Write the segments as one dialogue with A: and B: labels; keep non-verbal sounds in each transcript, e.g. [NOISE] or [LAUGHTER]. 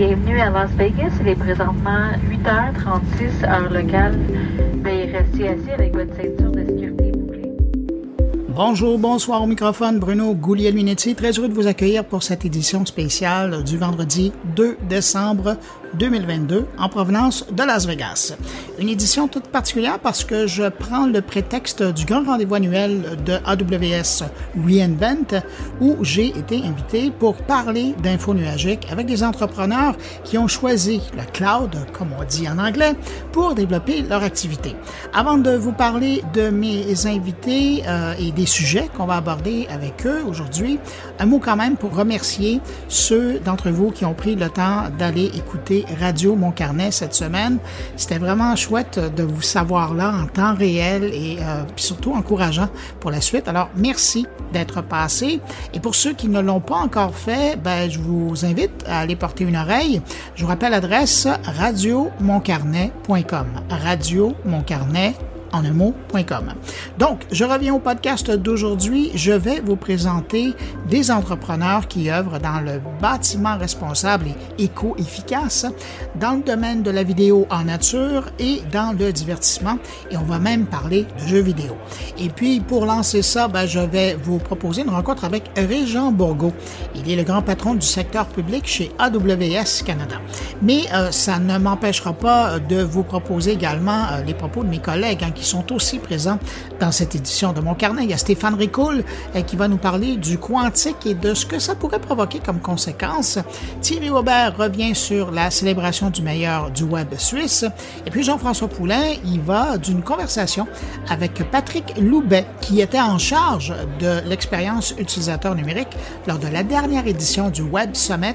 A: Bienvenue à Las Vegas. Il est présentement 8h36 heure locale. Veuillez rester assis avec votre ceinture de sécurité bouclée.
B: Bonjour, bonsoir au microphone, Bruno Gouliel-Minetti. Très heureux de vous accueillir pour cette édition spéciale du vendredi 2 décembre 2022 en provenance de Las Vegas. Une édition toute particulière parce que je prends le prétexte du grand rendez-vous annuel de AWS Reinvent où j'ai été invité pour parler d'info nuagique avec des entrepreneurs qui ont choisi le cloud, comme on dit en anglais, pour développer leur activité. Avant de vous parler de mes invités euh, et des sujets qu'on va aborder avec eux aujourd'hui, un mot quand même pour remercier ceux d'entre vous qui ont pris le temps d'aller écouter Radio Mon Carnet cette semaine. C'était vraiment chouette de vous savoir là en temps réel et euh, surtout encourageant pour la suite. Alors, merci d'être passé. Et pour ceux qui ne l'ont pas encore fait, ben, je vous invite à aller porter une oreille. Je vous rappelle l'adresse radiomoncarnet.com. Radio Carnet en un mot.com. Donc, je reviens au podcast d'aujourd'hui. Je vais vous présenter des entrepreneurs qui œuvrent dans le bâtiment responsable et éco-efficace, dans le domaine de la vidéo en nature et dans le divertissement. Et on va même parler de jeux vidéo. Et puis, pour lancer ça, ben, je vais vous proposer une rencontre avec Régent Bourgo. Il est le grand patron du secteur public chez AWS Canada. Mais euh, ça ne m'empêchera pas de vous proposer également euh, les propos de mes collègues hein, qui sont aussi présents dans cette édition de mon carnet. Il y a Stéphane Ricoul euh, qui va nous parler du quantique et de ce que ça pourrait provoquer comme conséquence. Thierry Aubert revient sur la célébration du meilleur du web suisse. Et puis Jean-François Poulain, il va d'une conversation avec Patrick Loubet qui était en charge de l'expérience utilisateur numérique lors de la dernière édition du Web Summit,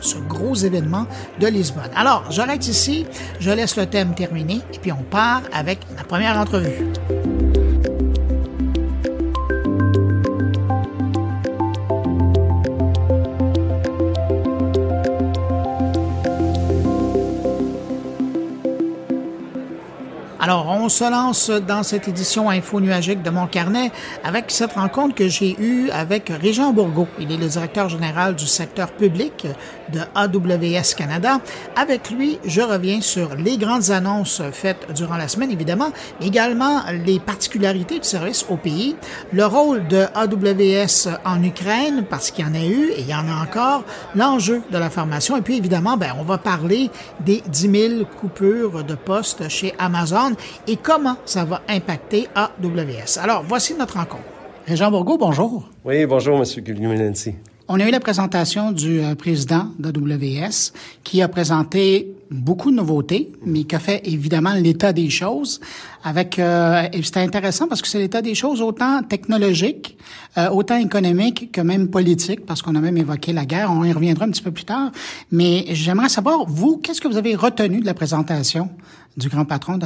B: ce gros événement de Lisbonne. Alors, j'arrête ici, je laisse le thème terminer et puis on part avec la première entrevue. Alors, on se lance dans cette édition info nuagique de mon carnet avec cette rencontre que j'ai eue avec Régent Bourgo. Il est le directeur général du secteur public de AWS Canada. Avec lui, je reviens sur les grandes annonces faites durant la semaine, évidemment, mais également les particularités du service au pays, le rôle de AWS en Ukraine, parce qu'il y en a eu et il y en a encore, l'enjeu de la formation, et puis évidemment, ben, on va parler des 10 000 coupures de postes chez Amazon et comment ça va impacter AWS. Alors, voici notre rencontre. Jean Bourgault, bonjour.
C: Oui, bonjour, M. Guglielminetti.
B: On a eu la présentation du euh, président d'AWS qui a présenté beaucoup de nouveautés, mais qui a fait évidemment l'état des choses. Avec euh, et c'était intéressant parce que c'est l'état des choses autant technologique, euh, autant économique que même politique, parce qu'on a même évoqué la guerre. On y reviendra un petit peu plus tard. Mais j'aimerais savoir vous, qu'est-ce que vous avez retenu de la présentation du grand patron?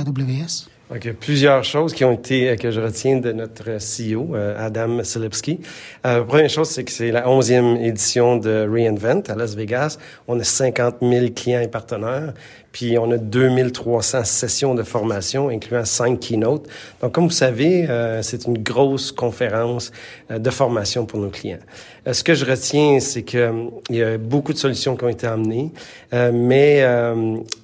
C: Donc, il y a plusieurs choses qui ont été, euh, que je retiens de notre CEO, euh, Adam Silipski. Euh, première chose, c'est que c'est la onzième édition de Reinvent à Las Vegas. On a 50 000 clients et partenaires. Puis on a 2300 sessions de formation, incluant cinq keynotes. Donc, comme vous savez, euh, c'est une grosse conférence euh, de formation pour nos clients. Euh, ce que je retiens, c'est que il y a beaucoup de solutions qui ont été amenées, mais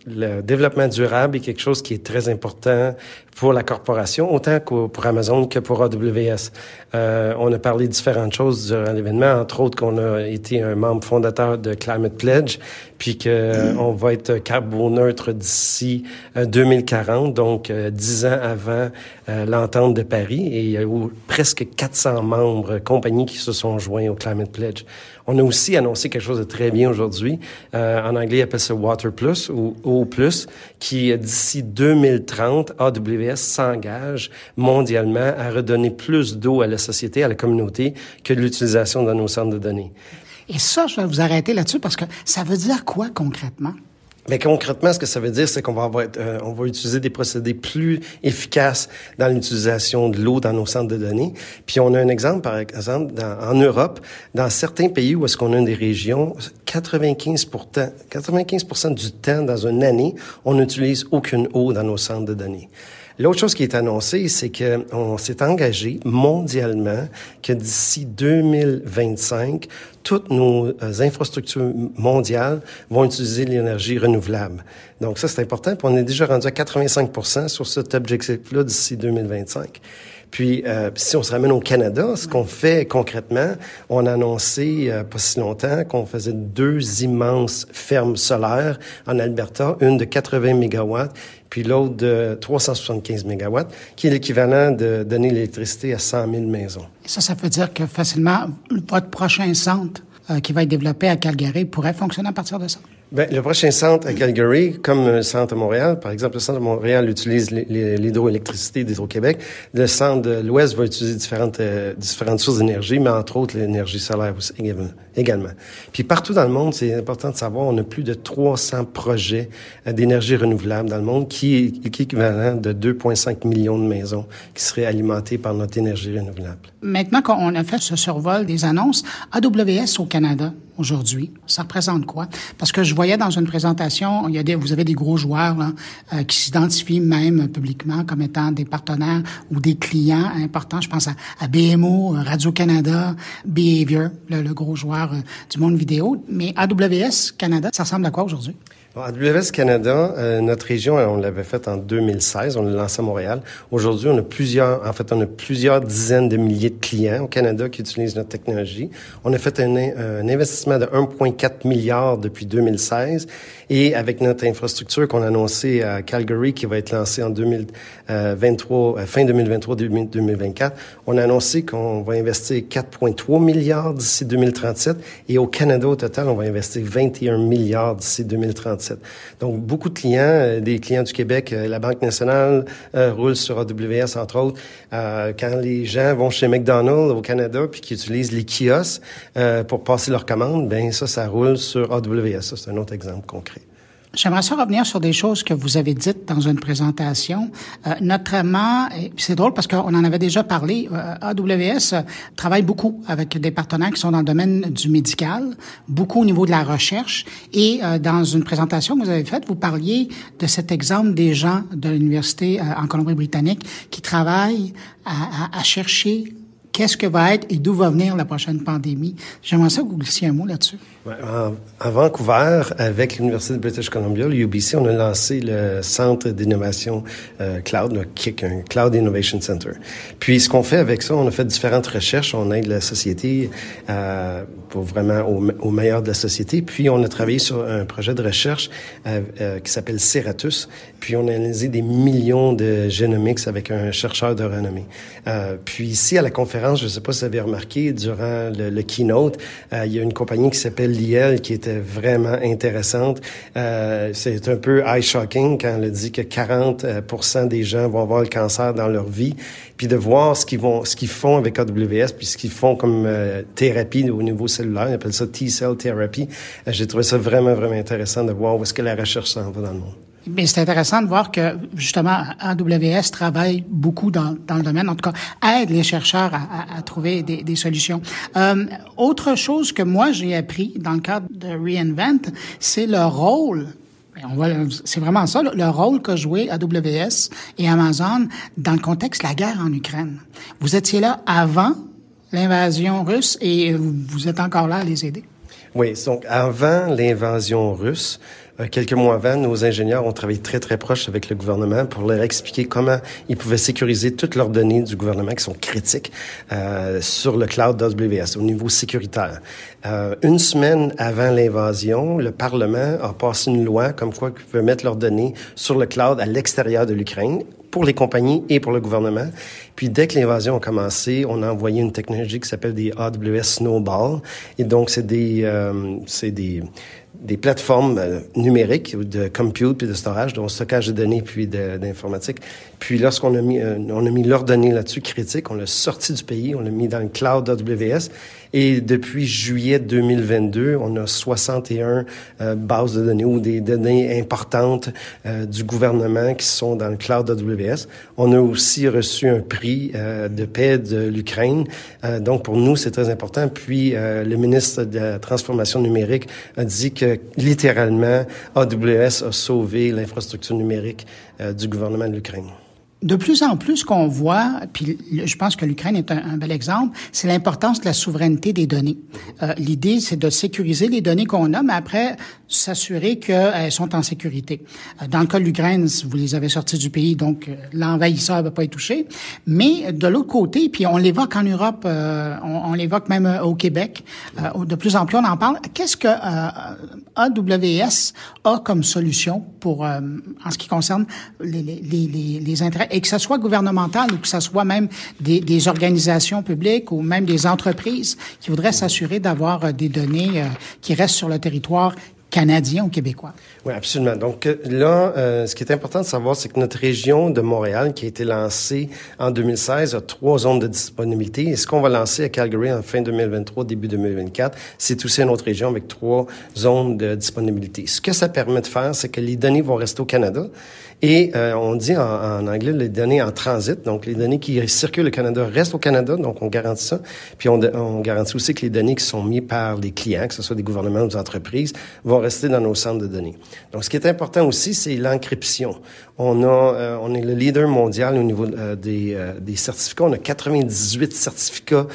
C: le développement durable est quelque chose qui est très important pour la corporation, autant que pour Amazon que pour AWS. Euh, on a parlé de différentes choses durant l'événement, entre autres qu'on a été un membre fondateur de Climate Pledge, puis qu'on euh, va être carboneutre d'ici 2040, euh, donc dix ans avant l'entente de Paris, et il y a presque 400 membres, compagnies qui se sont joints au Climate Pledge. On a aussi annoncé quelque chose de très bien aujourd'hui. Euh, en anglais, ils appellent ça Water Plus ou O Plus, qui d'ici 2030, AWS s'engage mondialement à redonner plus d'eau à la société, à la communauté, que l'utilisation dans nos centres de données.
B: Et ça, je vais vous arrêter là-dessus parce que ça veut dire quoi concrètement?
C: Mais concrètement, ce que ça veut dire, c'est qu'on va avoir, euh, on va utiliser des procédés plus efficaces dans l'utilisation de l'eau dans nos centres de données. Puis on a un exemple, par exemple, en Europe, dans certains pays où est-ce qu'on a des régions, 95 95 du temps dans une année, on n'utilise aucune eau dans nos centres de données. L'autre chose qui est annoncée, c'est qu'on s'est engagé mondialement que d'ici 2025, toutes nos euh, infrastructures mondiales vont utiliser l'énergie renouvelable. Donc ça, c'est important. On est déjà rendu à 85% sur cet objectif-là d'ici 2025. Puis, euh, si on se ramène au Canada, ce qu'on fait concrètement, on a annoncé euh, pas si longtemps qu'on faisait deux immenses fermes solaires en Alberta, une de 80 mégawatts, puis l'autre de 375 mégawatts, qui est l'équivalent de donner l'électricité à 100 000 maisons.
B: ça, ça veut dire que facilement, votre prochain centre euh, qui va être développé à Calgary pourrait fonctionner à partir de ça?
C: Bien, le prochain centre à Calgary, comme le centre à Montréal, par exemple, le centre de Montréal utilise l'hydroélectricité d'Hydro-Québec. Le centre de l'Ouest va utiliser différentes, euh, différentes sources d'énergie, mais entre autres l'énergie solaire aussi, également. Puis partout dans le monde, c'est important de savoir, on a plus de 300 projets euh, d'énergie renouvelable dans le monde, qui qui est équivalent de 2,5 millions de maisons qui seraient alimentées par notre énergie renouvelable.
B: Maintenant qu'on a fait ce survol des annonces, AWS au Canada, aujourd'hui, ça représente quoi? Parce que je voyais dans une présentation, il y a des, vous avez des gros joueurs là, euh, qui s'identifient même publiquement comme étant des partenaires ou des clients importants. Je pense à, à BMO, Radio-Canada, Behavior, le, le, gros joueur euh, du monde vidéo. Mais AWS Canada, ça ressemble à quoi aujourd'hui?
C: Bon, AWS Canada, euh, notre région, on l'avait faite en 2016, on l'a lancé à Montréal. Aujourd'hui, on a plusieurs, en fait, on a plusieurs dizaines de milliers de clients au Canada qui utilisent notre technologie. On a fait un, un investissement de 1,4 milliard depuis 2016 et avec notre infrastructure qu'on a annoncée à Calgary qui va être lancée en 2023, euh, fin 2023, 2024, on a annoncé qu'on va investir 4,3 milliards d'ici 2037 et au Canada au total, on va investir 21 milliards d'ici 2037. Donc beaucoup de clients, euh, des clients du Québec, euh, la Banque nationale roule sur AWS entre autres. quand les gens vont chez McDonald's au Canada puis qui utilisent les kiosques pour passer leurs commandes, ben ça, ça roule sur AWS. Ça, c'est un autre exemple concret.
B: J'aimerais ça revenir sur des choses que vous avez dites dans une présentation, euh, notamment, c'est drôle parce qu'on en avait déjà parlé, euh, AWS euh, travaille beaucoup avec des partenaires qui sont dans le domaine du médical, beaucoup au niveau de la recherche, et euh, dans une présentation que vous avez faite, vous parliez de cet exemple des gens de l'université en Colombie-Britannique qui travaillent à, à, à chercher qu'est-ce que va être et d'où va venir la prochaine pandémie. J'aimerais ça que vous glissiez un mot là-dessus.
C: À Vancouver, avec l'Université de British Columbia, l'UBC, on a lancé le Centre d'innovation euh, cloud, le KIC, un Cloud Innovation Center. Puis, ce qu'on fait avec ça, on a fait différentes recherches. On aide la société euh, pour vraiment au, au, meilleur de la société. Puis, on a travaillé sur un projet de recherche euh, euh qui s'appelle Ceratus. Puis, on a analysé des millions de génomics avec un chercheur de renommée. Euh, puis, ici, à la conférence, je ne sais pas si vous avez remarqué, durant le, le keynote, euh, il y a une compagnie qui s'appelle l'IEL qui était vraiment intéressante. Euh, c'est un peu eye-shocking quand elle dit que 40% euh, des gens vont avoir le cancer dans leur vie, puis de voir ce qu'ils vont, ce qu'ils font avec AWS, puis ce qu'ils font comme euh, thérapie au niveau cellulaire, on appelle ça T-cell therapy. Euh, j'ai trouvé ça vraiment, vraiment intéressant de voir où est-ce que la recherche s'en va dans le monde.
B: Mais c'est intéressant de voir que justement AWS travaille beaucoup dans, dans le domaine, en tout cas aide les chercheurs à, trouver des, des solutions. Euh, autre chose que moi j'ai appris dans le cadre de Reinvent, c'est le rôle c'est vraiment ça, le rôle qu'a joué AWS et Amazon dans le contexte de la guerre en Ukraine. Vous étiez là avant l'invasion russe et vous êtes encore là à les aider.
C: Oui, donc avant l'invasion russe, quelques mois avant, nos ingénieurs ont travaillé très, très proche avec le gouvernement pour leur expliquer comment ils pouvaient sécuriser toutes leurs données du gouvernement qui sont critiques euh, sur le cloud d'AWS au niveau sécuritaire. Euh, une semaine avant l'invasion, le Parlement a passé une loi comme quoi ils pouvaient mettre leurs données sur le cloud à l'extérieur de l'Ukraine pour les compagnies et pour le gouvernement. Puis dès que l'invasion a commencé, on a envoyé une technologie qui s'appelle des AWS Snowball. Et donc, c'est des, euh, c'est des, des plateformes euh, numériques de compute puis de storage, donc stockage de données puis d'informatique. Puis lorsqu'on a mis, euh, on a mis leurs données là-dessus critiques, on l'a sorti du pays, on l'a mis dans le cloud AWS. Et depuis juillet 2022, on a 61 euh, bases de données ou des données importantes euh, du gouvernement qui sont dans le cloud AWS. On a aussi reçu un prix euh, de paix de l'Ukraine. donc pour nous, c'est très important. Puis le ministre de la Transformation numérique a dit que littéralement, AWS a sauvé l'infrastructure numérique du gouvernement de l'Ukraine.
B: De plus en plus, qu'on voit, puis je pense que l'Ukraine est un, bel exemple, c'est l'importance de la souveraineté des données. Euh, L'idée, c'est de sécuriser les données qu'on a, mais après, s'assurer qu'elles sont en sécurité. Euh, dans le cas de l'Ukraine, vous les avez sortis du pays, donc euh, l'envahisseur va pas être touché. Mais de l'autre côté, puis on l'évoque en Europe, euh, on, on l'évoque même au Québec, de plus en plus on en parle. Qu'est-ce que AWS a comme solution pour, en ce qui concerne les, les, les, les intérêts? Et que ce soit gouvernemental ou que ce soit même des, des organisations publiques ou même des entreprises qui voudraient s'assurer d'avoir euh, des données euh, qui restent sur le territoire canadien ou québécois.
C: Oui, absolument. Donc euh, là, euh, ce qui est important de savoir, c'est que notre région de Montréal, qui a été lancée en 2016, a trois zones de disponibilité. Et ce qu'on va lancer à Calgary en fin 2023, début 2024, c'est aussi une autre région avec trois zones de disponibilité. Ce que ça permet de faire, c'est que les données vont rester au Canada. Et euh, on dit en, en, anglais les données en transit, donc les données qui circulent au Canada restent au Canada, donc on garantit ça. Puis on, on garantit aussi que les données qui sont mises par les clients, que ce soit des gouvernements ou des entreprises, vont rester dans nos centres de données. Donc, ce qui est important aussi, c'est l'encryption. Euh, on est le leader mondial au niveau euh, des, euh, des, certificats. On a 98 certificats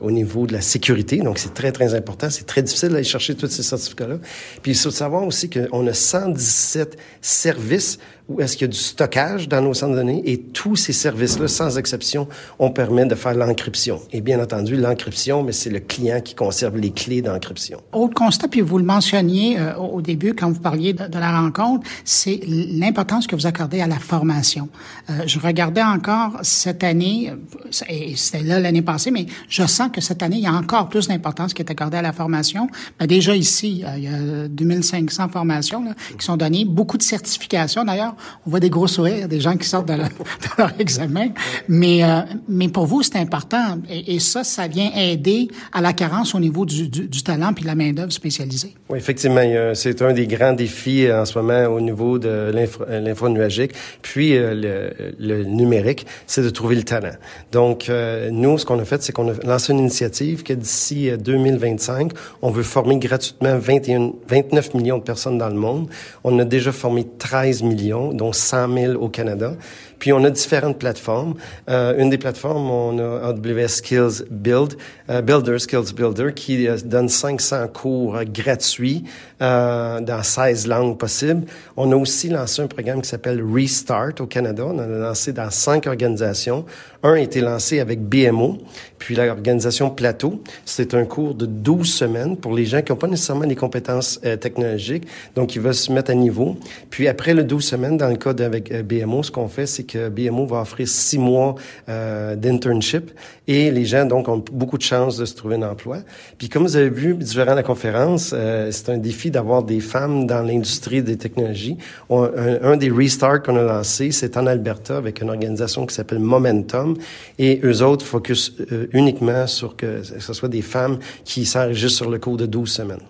C: au niveau de la sécurité. Donc, c'est très, très important. C'est très difficile d'aller chercher tous ces certificats-là. Puis, il faut savoir aussi qu'on a 117 services où est-ce qu'il y a du stockage dans nos centres de données? Et tous ces services-là, sans exception, on permet de faire l'encryption. Et bien entendu, l'encryption, mais c'est le client qui conserve les clés d'encryption.
B: Autre constat, puis vous le mentionniez euh, au début quand vous parliez de, de la rencontre, c'est l'importance que vous accordez à la formation. Euh, je regardais encore cette année, euh, et c'était là l'année passée, mais je sens que cette année, il y a encore plus d'importance qui est accordée à la formation. Ben, déjà ici, euh, il y a 2500 formations là, qui sont données, beaucoup de certifications d'ailleurs on voit des gros sourires, des gens qui sortent de, [LAUGHS] leur examen. Mais, euh, mais pour vous, c'est important. Et, ça, ça vient aider à la carence au niveau du, du, talent puis de la main-d'œuvre spécialisée.
C: Oui, effectivement. C'est un des grands défis euh, en ce moment au niveau de euh, l'info nuagique. Puis le, numérique, c'est de trouver le talent. Donc, nous, ce qu'on a fait, c'est qu'on a lancé une initiative que d'ici 2025, on veut former gratuitement 21, 29 millions de personnes dans le monde. On a déjà formé 13 millions dont 100 000 au Canada. Puis on a différentes plateformes. Euh, une des plateformes, on a AWS Skills Build, euh, Builder, Skills Builder, qui euh, donne 500 cours gratuits dans 16 langues possibles. On a aussi lancé un programme qui s'appelle Restart au Canada. On en a lancé dans cinq organisations. Un a été lancé avec BMO, puis l'organisation Plateau. C'est un cours de 12 semaines pour les gens qui n'ont pas nécessairement les compétences technologiques, donc ils veulent se mettre à niveau. Puis après le 12 semaines, dans le cas avec BMO, ce qu'on fait, c'est BMO va offrir six mois euh, d'internship et les gens donc ont beaucoup de chances de se trouver un emploi. Puis comme vous avez vu durant la conférence, euh, c'est un défi d'avoir des femmes dans l'industrie des technologies. un, des restarts qu'on a lancé, c'est en Alberta avec une organisation qui s'appelle Momentum et eux autres focus euh, uniquement sur que ce soit des femmes qui s'enregistrent sur le cours de 12 semaines.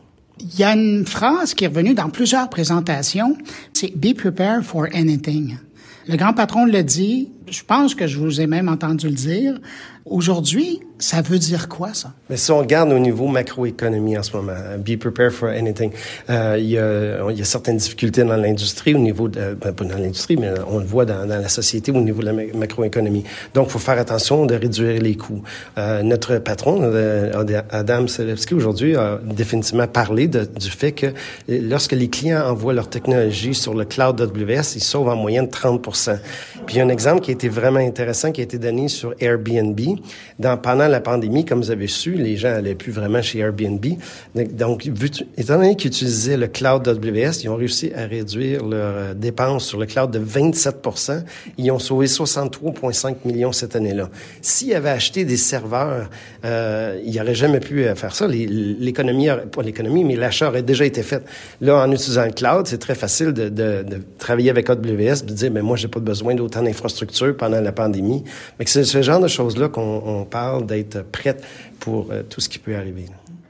B: Il y a une phrase qui est revenue dans plusieurs présentations, c'est Be prepared for anything. Le grand patron l'a dit, je pense que je vous ai même entendu le dire. Aujourd'hui, ça veut dire quoi, ça?
C: Mais si on regarde au niveau macroéconomie en ce moment, be prepared for anything, euh, il, y a, y a certaines difficultés dans l'industrie au niveau de, ben, pas dans l'industrie, mais on le voit dans, dans, la société au niveau de la macroéconomie. Donc, il faut faire attention de réduire les coûts. Euh, notre patron, euh, Adam Selewski, aujourd'hui, a définitivement parlé du fait que lorsque les clients envoient leur technologie sur le cloud AWS, ils sauvent en moyenne 30% Puis, il y a un exemple qui a été vraiment intéressant qui a été donné sur Airbnb. Pendant la pandémie, comme vous avez su, les gens allaient plus vraiment chez Airbnb. Donc, étant donné qu'ils utilisaient le cloud AWS, ils ont réussi à réduire leurs euh, dépenses sur le cloud de 27% Ils ont sauvé 63,5 millions cette année-là. S'ils avaient acheté des serveurs, euh, ils n'auraient jamais pu euh, faire ça. L'économie, pas l'économie, mais l'achat aurait déjà été fait. Là, en utilisant le cloud, c'est très facile de, travailler avec AWS, de dire, mais moi, j'ai pas besoin d'autant d'infrastructures pendant la pandémie. Mais c'est ce genre de choses-là qu'on parle d'être prête pour euh, tout ce qui peut arriver.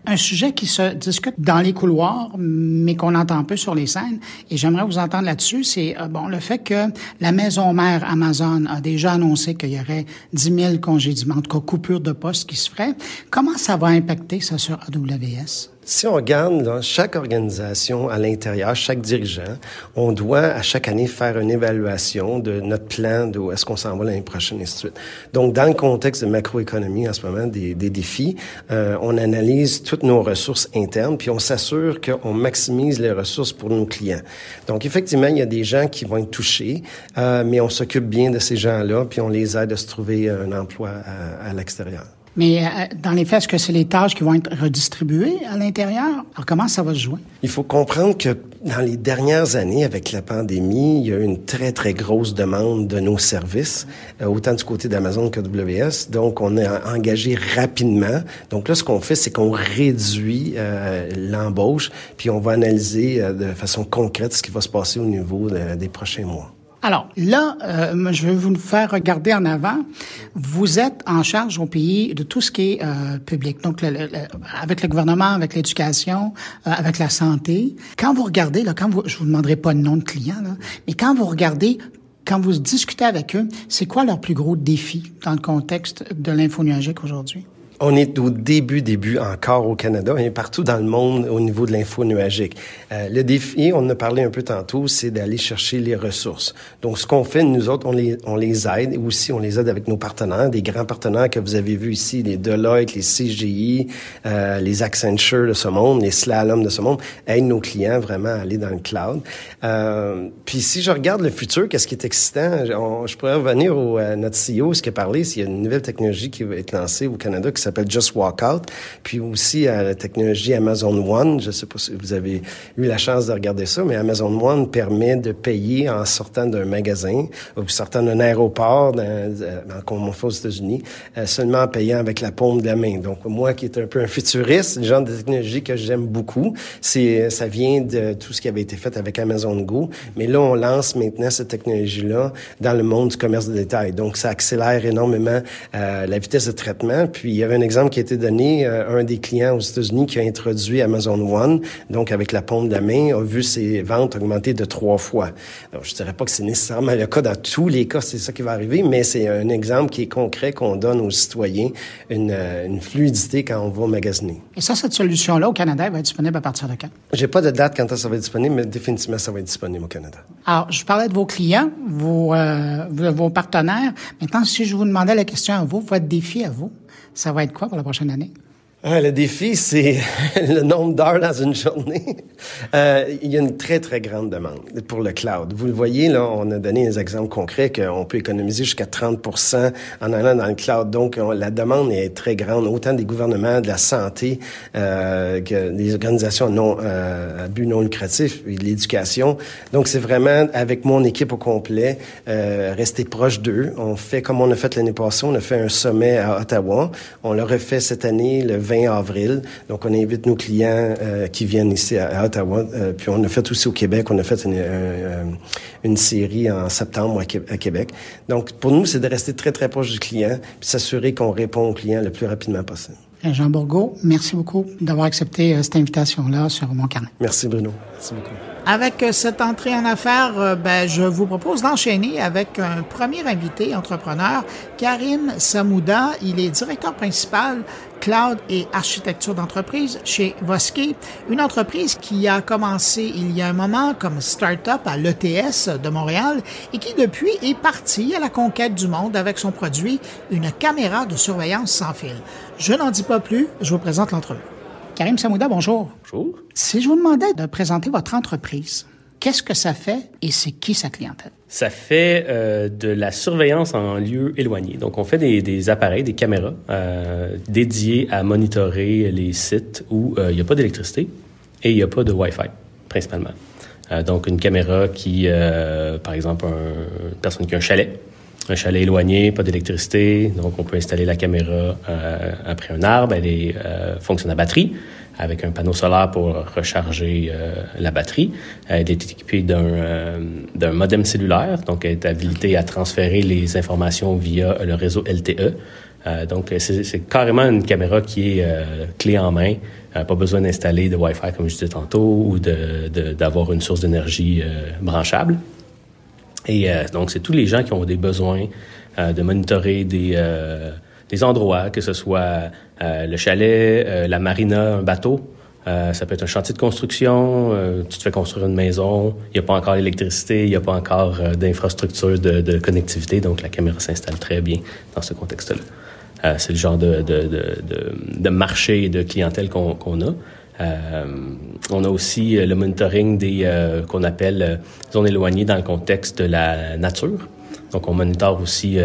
B: Un sujet qui se discute dans les couloirs, mais qu'on entend peu sur les scènes, et j'aimerais vous entendre là-dessus, c'est euh, bon le fait que la maison mère Amazon a déjà annoncé qu'il y aurait 10 000 congédiements, en tout cas coupures de postes qui se feraient. Comment ça va impacter ça sur AWS?
C: Si on regarde là, chaque organisation à l'intérieur, chaque dirigeant, on doit à chaque année faire une évaluation de notre plan, d'où est-ce qu'on s'en va l'année prochaine, et ainsi de. Donc, dans le contexte de macroéconomie en ce moment, des, des défis, euh, on analyse toutes nos ressources internes, puis on s'assure qu'on maximise les ressources pour nos clients. Donc, effectivement, il y a des gens qui vont être touchés, euh, mais on s'occupe bien de ces gens-là, puis on les aide à se trouver un emploi à, à l'extérieur.
B: Mais euh, dans les faits, est-ce que c'est les tâches qui vont être redistribuées à l'intérieur? Alors, comment ça va se jouer?
C: Il faut comprendre que dans les dernières années, avec la pandémie, il y a eu une très, très grosse demande de nos services, euh, autant du côté d'Amazon que WS. Donc, on est engagé rapidement. Donc là, ce qu'on fait, c'est qu'on réduit euh, l'embauche, puis on va analyser euh, de façon concrète ce qui va se passer au niveau de, des prochains mois.
B: Alors là, euh, je vais vous faire regarder en avant. Vous êtes en charge au pays de tout ce qui est euh, public, donc le, le, avec le gouvernement, avec l'éducation, euh, avec la santé. Quand vous regardez, là, quand vous, je vous demanderai pas le nom de client, là, mais quand vous regardez quand vous discutez avec eux, c'est quoi leur plus gros défi dans le contexte de l'info nuagique aujourd'hui?
C: On est au début, début encore au Canada et partout dans le monde au niveau de l'info nuagique. Euh, le défi, on en a parlé un peu tantôt, c'est d'aller chercher les ressources. Donc, ce qu'on fait, nous autres, on les, on les aide et aussi on les aide avec nos partenaires, des grands partenaires que vous avez vus ici, les Deloitte, les CGI, euh, les Accenture de ce monde, les Slalom de ce monde, aident nos clients vraiment à aller dans le cloud. Euh, puis, si je regarde le futur, qu'est-ce qui est excitant? On, je pourrais revenir au à notre CEO, ce qu'il a parlé, s'il y a une nouvelle technologie qui va être lancée au Canada qui s'appelle Just Walk Out, puis aussi à la technologie Amazon One. Je sais pas si vous avez eu la chance de regarder ça, mais Amazon One permet de payer en sortant d'un magasin ou sortant d'un aéroport, dans, comme on fait aux États-Unis, euh, seulement en payant avec la paume de la main. Donc moi, qui est un peu un futuriste, le genre de technologie que j'aime beaucoup, c'est ça vient de tout ce qui avait été fait avec Amazon Go, mais là on lance maintenant cette technologie-là dans le monde du commerce de détail. Donc ça accélère énormément euh, la vitesse de traitement. Puis il y avait un exemple qui a été donné, euh, un des clients aux États-Unis qui a introduit Amazon One, donc avec la paume de la main, a vu ses ventes augmenter de trois fois. Alors, je dirais pas que c'est nécessairement le cas dans tous les cas, c'est ça qui va arriver, mais c'est un exemple qui est concret qu'on donne aux citoyens, une, euh, une, fluidité quand on va magasiner.
B: Et ça, cette solution-là au Canada, elle va être disponible à partir de quand?
C: J'ai pas de date quand ça va être disponible, mais définitivement, ça va être disponible au Canada.
B: Alors, je parlais de vos clients, vos, euh, vos partenaires. Maintenant, si je vous demandais la question à vous, votre défi à vous, ça va être quoi pour la prochaine année?
C: Ah, le défi, c'est [LAUGHS] le nombre d'heures dans une journée. Euh, il y a une très, très grande demande pour le cloud. Vous le voyez, là, on a donné des exemples concrets qu'on peut économiser jusqu'à 30 en allant dans le cloud. Donc, on, la demande est très grande, autant des gouvernements, de la santé, euh, que des organisations non, euh, à but non lucratif, et de l'éducation. Donc, c'est vraiment, avec mon équipe au complet, euh, rester proche d'eux. On fait comme on a fait l'année passée, on a fait un sommet à Ottawa. On l'a refait cette année, le 20 avril. Donc, on invite nos clients euh, qui viennent ici à, à Ottawa. Euh, puis, on a fait aussi au Québec. On a fait une, euh, une série en septembre à, Québec. Donc, pour nous, c'est de rester très, très proche du client puis s'assurer qu'on répond au client le plus rapidement possible.
B: Jean Bourgault, merci beaucoup d'avoir accepté cette invitation-là sur mon carnet.
C: Merci, Bruno. Merci beaucoup.
B: Avec cette entrée en affaires, ben, je vous propose d'enchaîner avec un premier invité entrepreneur, Karim Samouda. Il est directeur principal cloud et architecture d'entreprise chez Voski, une entreprise qui a commencé il y a un moment comme start-up à l'ETS de Montréal et qui depuis est partie à la conquête du monde avec son produit, une caméra de surveillance sans fil. Je n'en dis pas plus, je vous présente l'entreprise. Karim Samouda, bonjour.
D: Bonjour.
B: Si je vous demandais de présenter votre entreprise, qu'est-ce que ça fait et c'est qui sa clientèle?
D: Ça fait euh, de la surveillance en lieu éloigné. Donc, on fait des, appareils, des caméras euh, dédiés à monitorer les sites où euh, il n'y a pas d'électricité et il n'y a pas de Wi-Fi, principalement. Donc, une caméra qui, par exemple, un, une personne qui a un chalet, un chalet éloigné, pas d'électricité, donc on peut installer la caméra après un arbre, elle est, fonctionne à batterie avec un panneau solaire pour recharger euh, la batterie. Elle est équipée d'un euh, modem cellulaire, donc elle est habilitée à transférer les informations via le réseau LTE. Euh, donc c'est carrément une caméra qui est clé en main. pas besoin d'installer de Wi-Fi comme je disais tantôt ou d'avoir une source d'énergie branchable. Et donc c'est tous les gens qui ont des besoins de monitorer des des endroits, que ce soit euh, le chalet, euh, la marina, un bateau, Euh, ça peut être un chantier de construction, euh, tu te fais construire une maison, il n'y a pas encore l'électricité, il n'y a pas encore euh, d'infrastructure de, de, connectivité, donc la caméra s'installe très bien dans ce contexte-là. C'est le genre de, de, de, marché et de clientèle qu'on a. On a aussi le monitoring des qu'on appelle zones éloignées dans le contexte de la nature. Donc on monitore aussi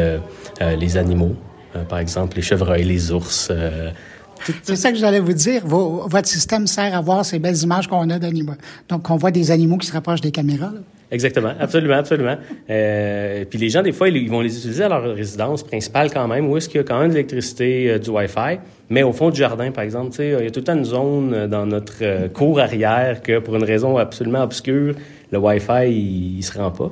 D: les animaux, par exemple les chevreuils, les ours,
B: c'est ça que j'allais vous dire. votre système sert à voir ces belles images qu'on a d'animaux. Donc, on voit des animaux qui se rapprochent des caméras.
D: Exactement, absolument, absolument. Euh, puis les gens, des fois, ils vont les utiliser à leur résidence principale quand même, où est-ce qu'il y a quand même de l'électricité, euh, du Wi-Fi. Mais au fond du jardin, par exemple, il y a tout le temps une zone euh, dans notre euh, cour arrière que, pour une raison absolument obscure, le Wi-Fi, il, il se rend pas.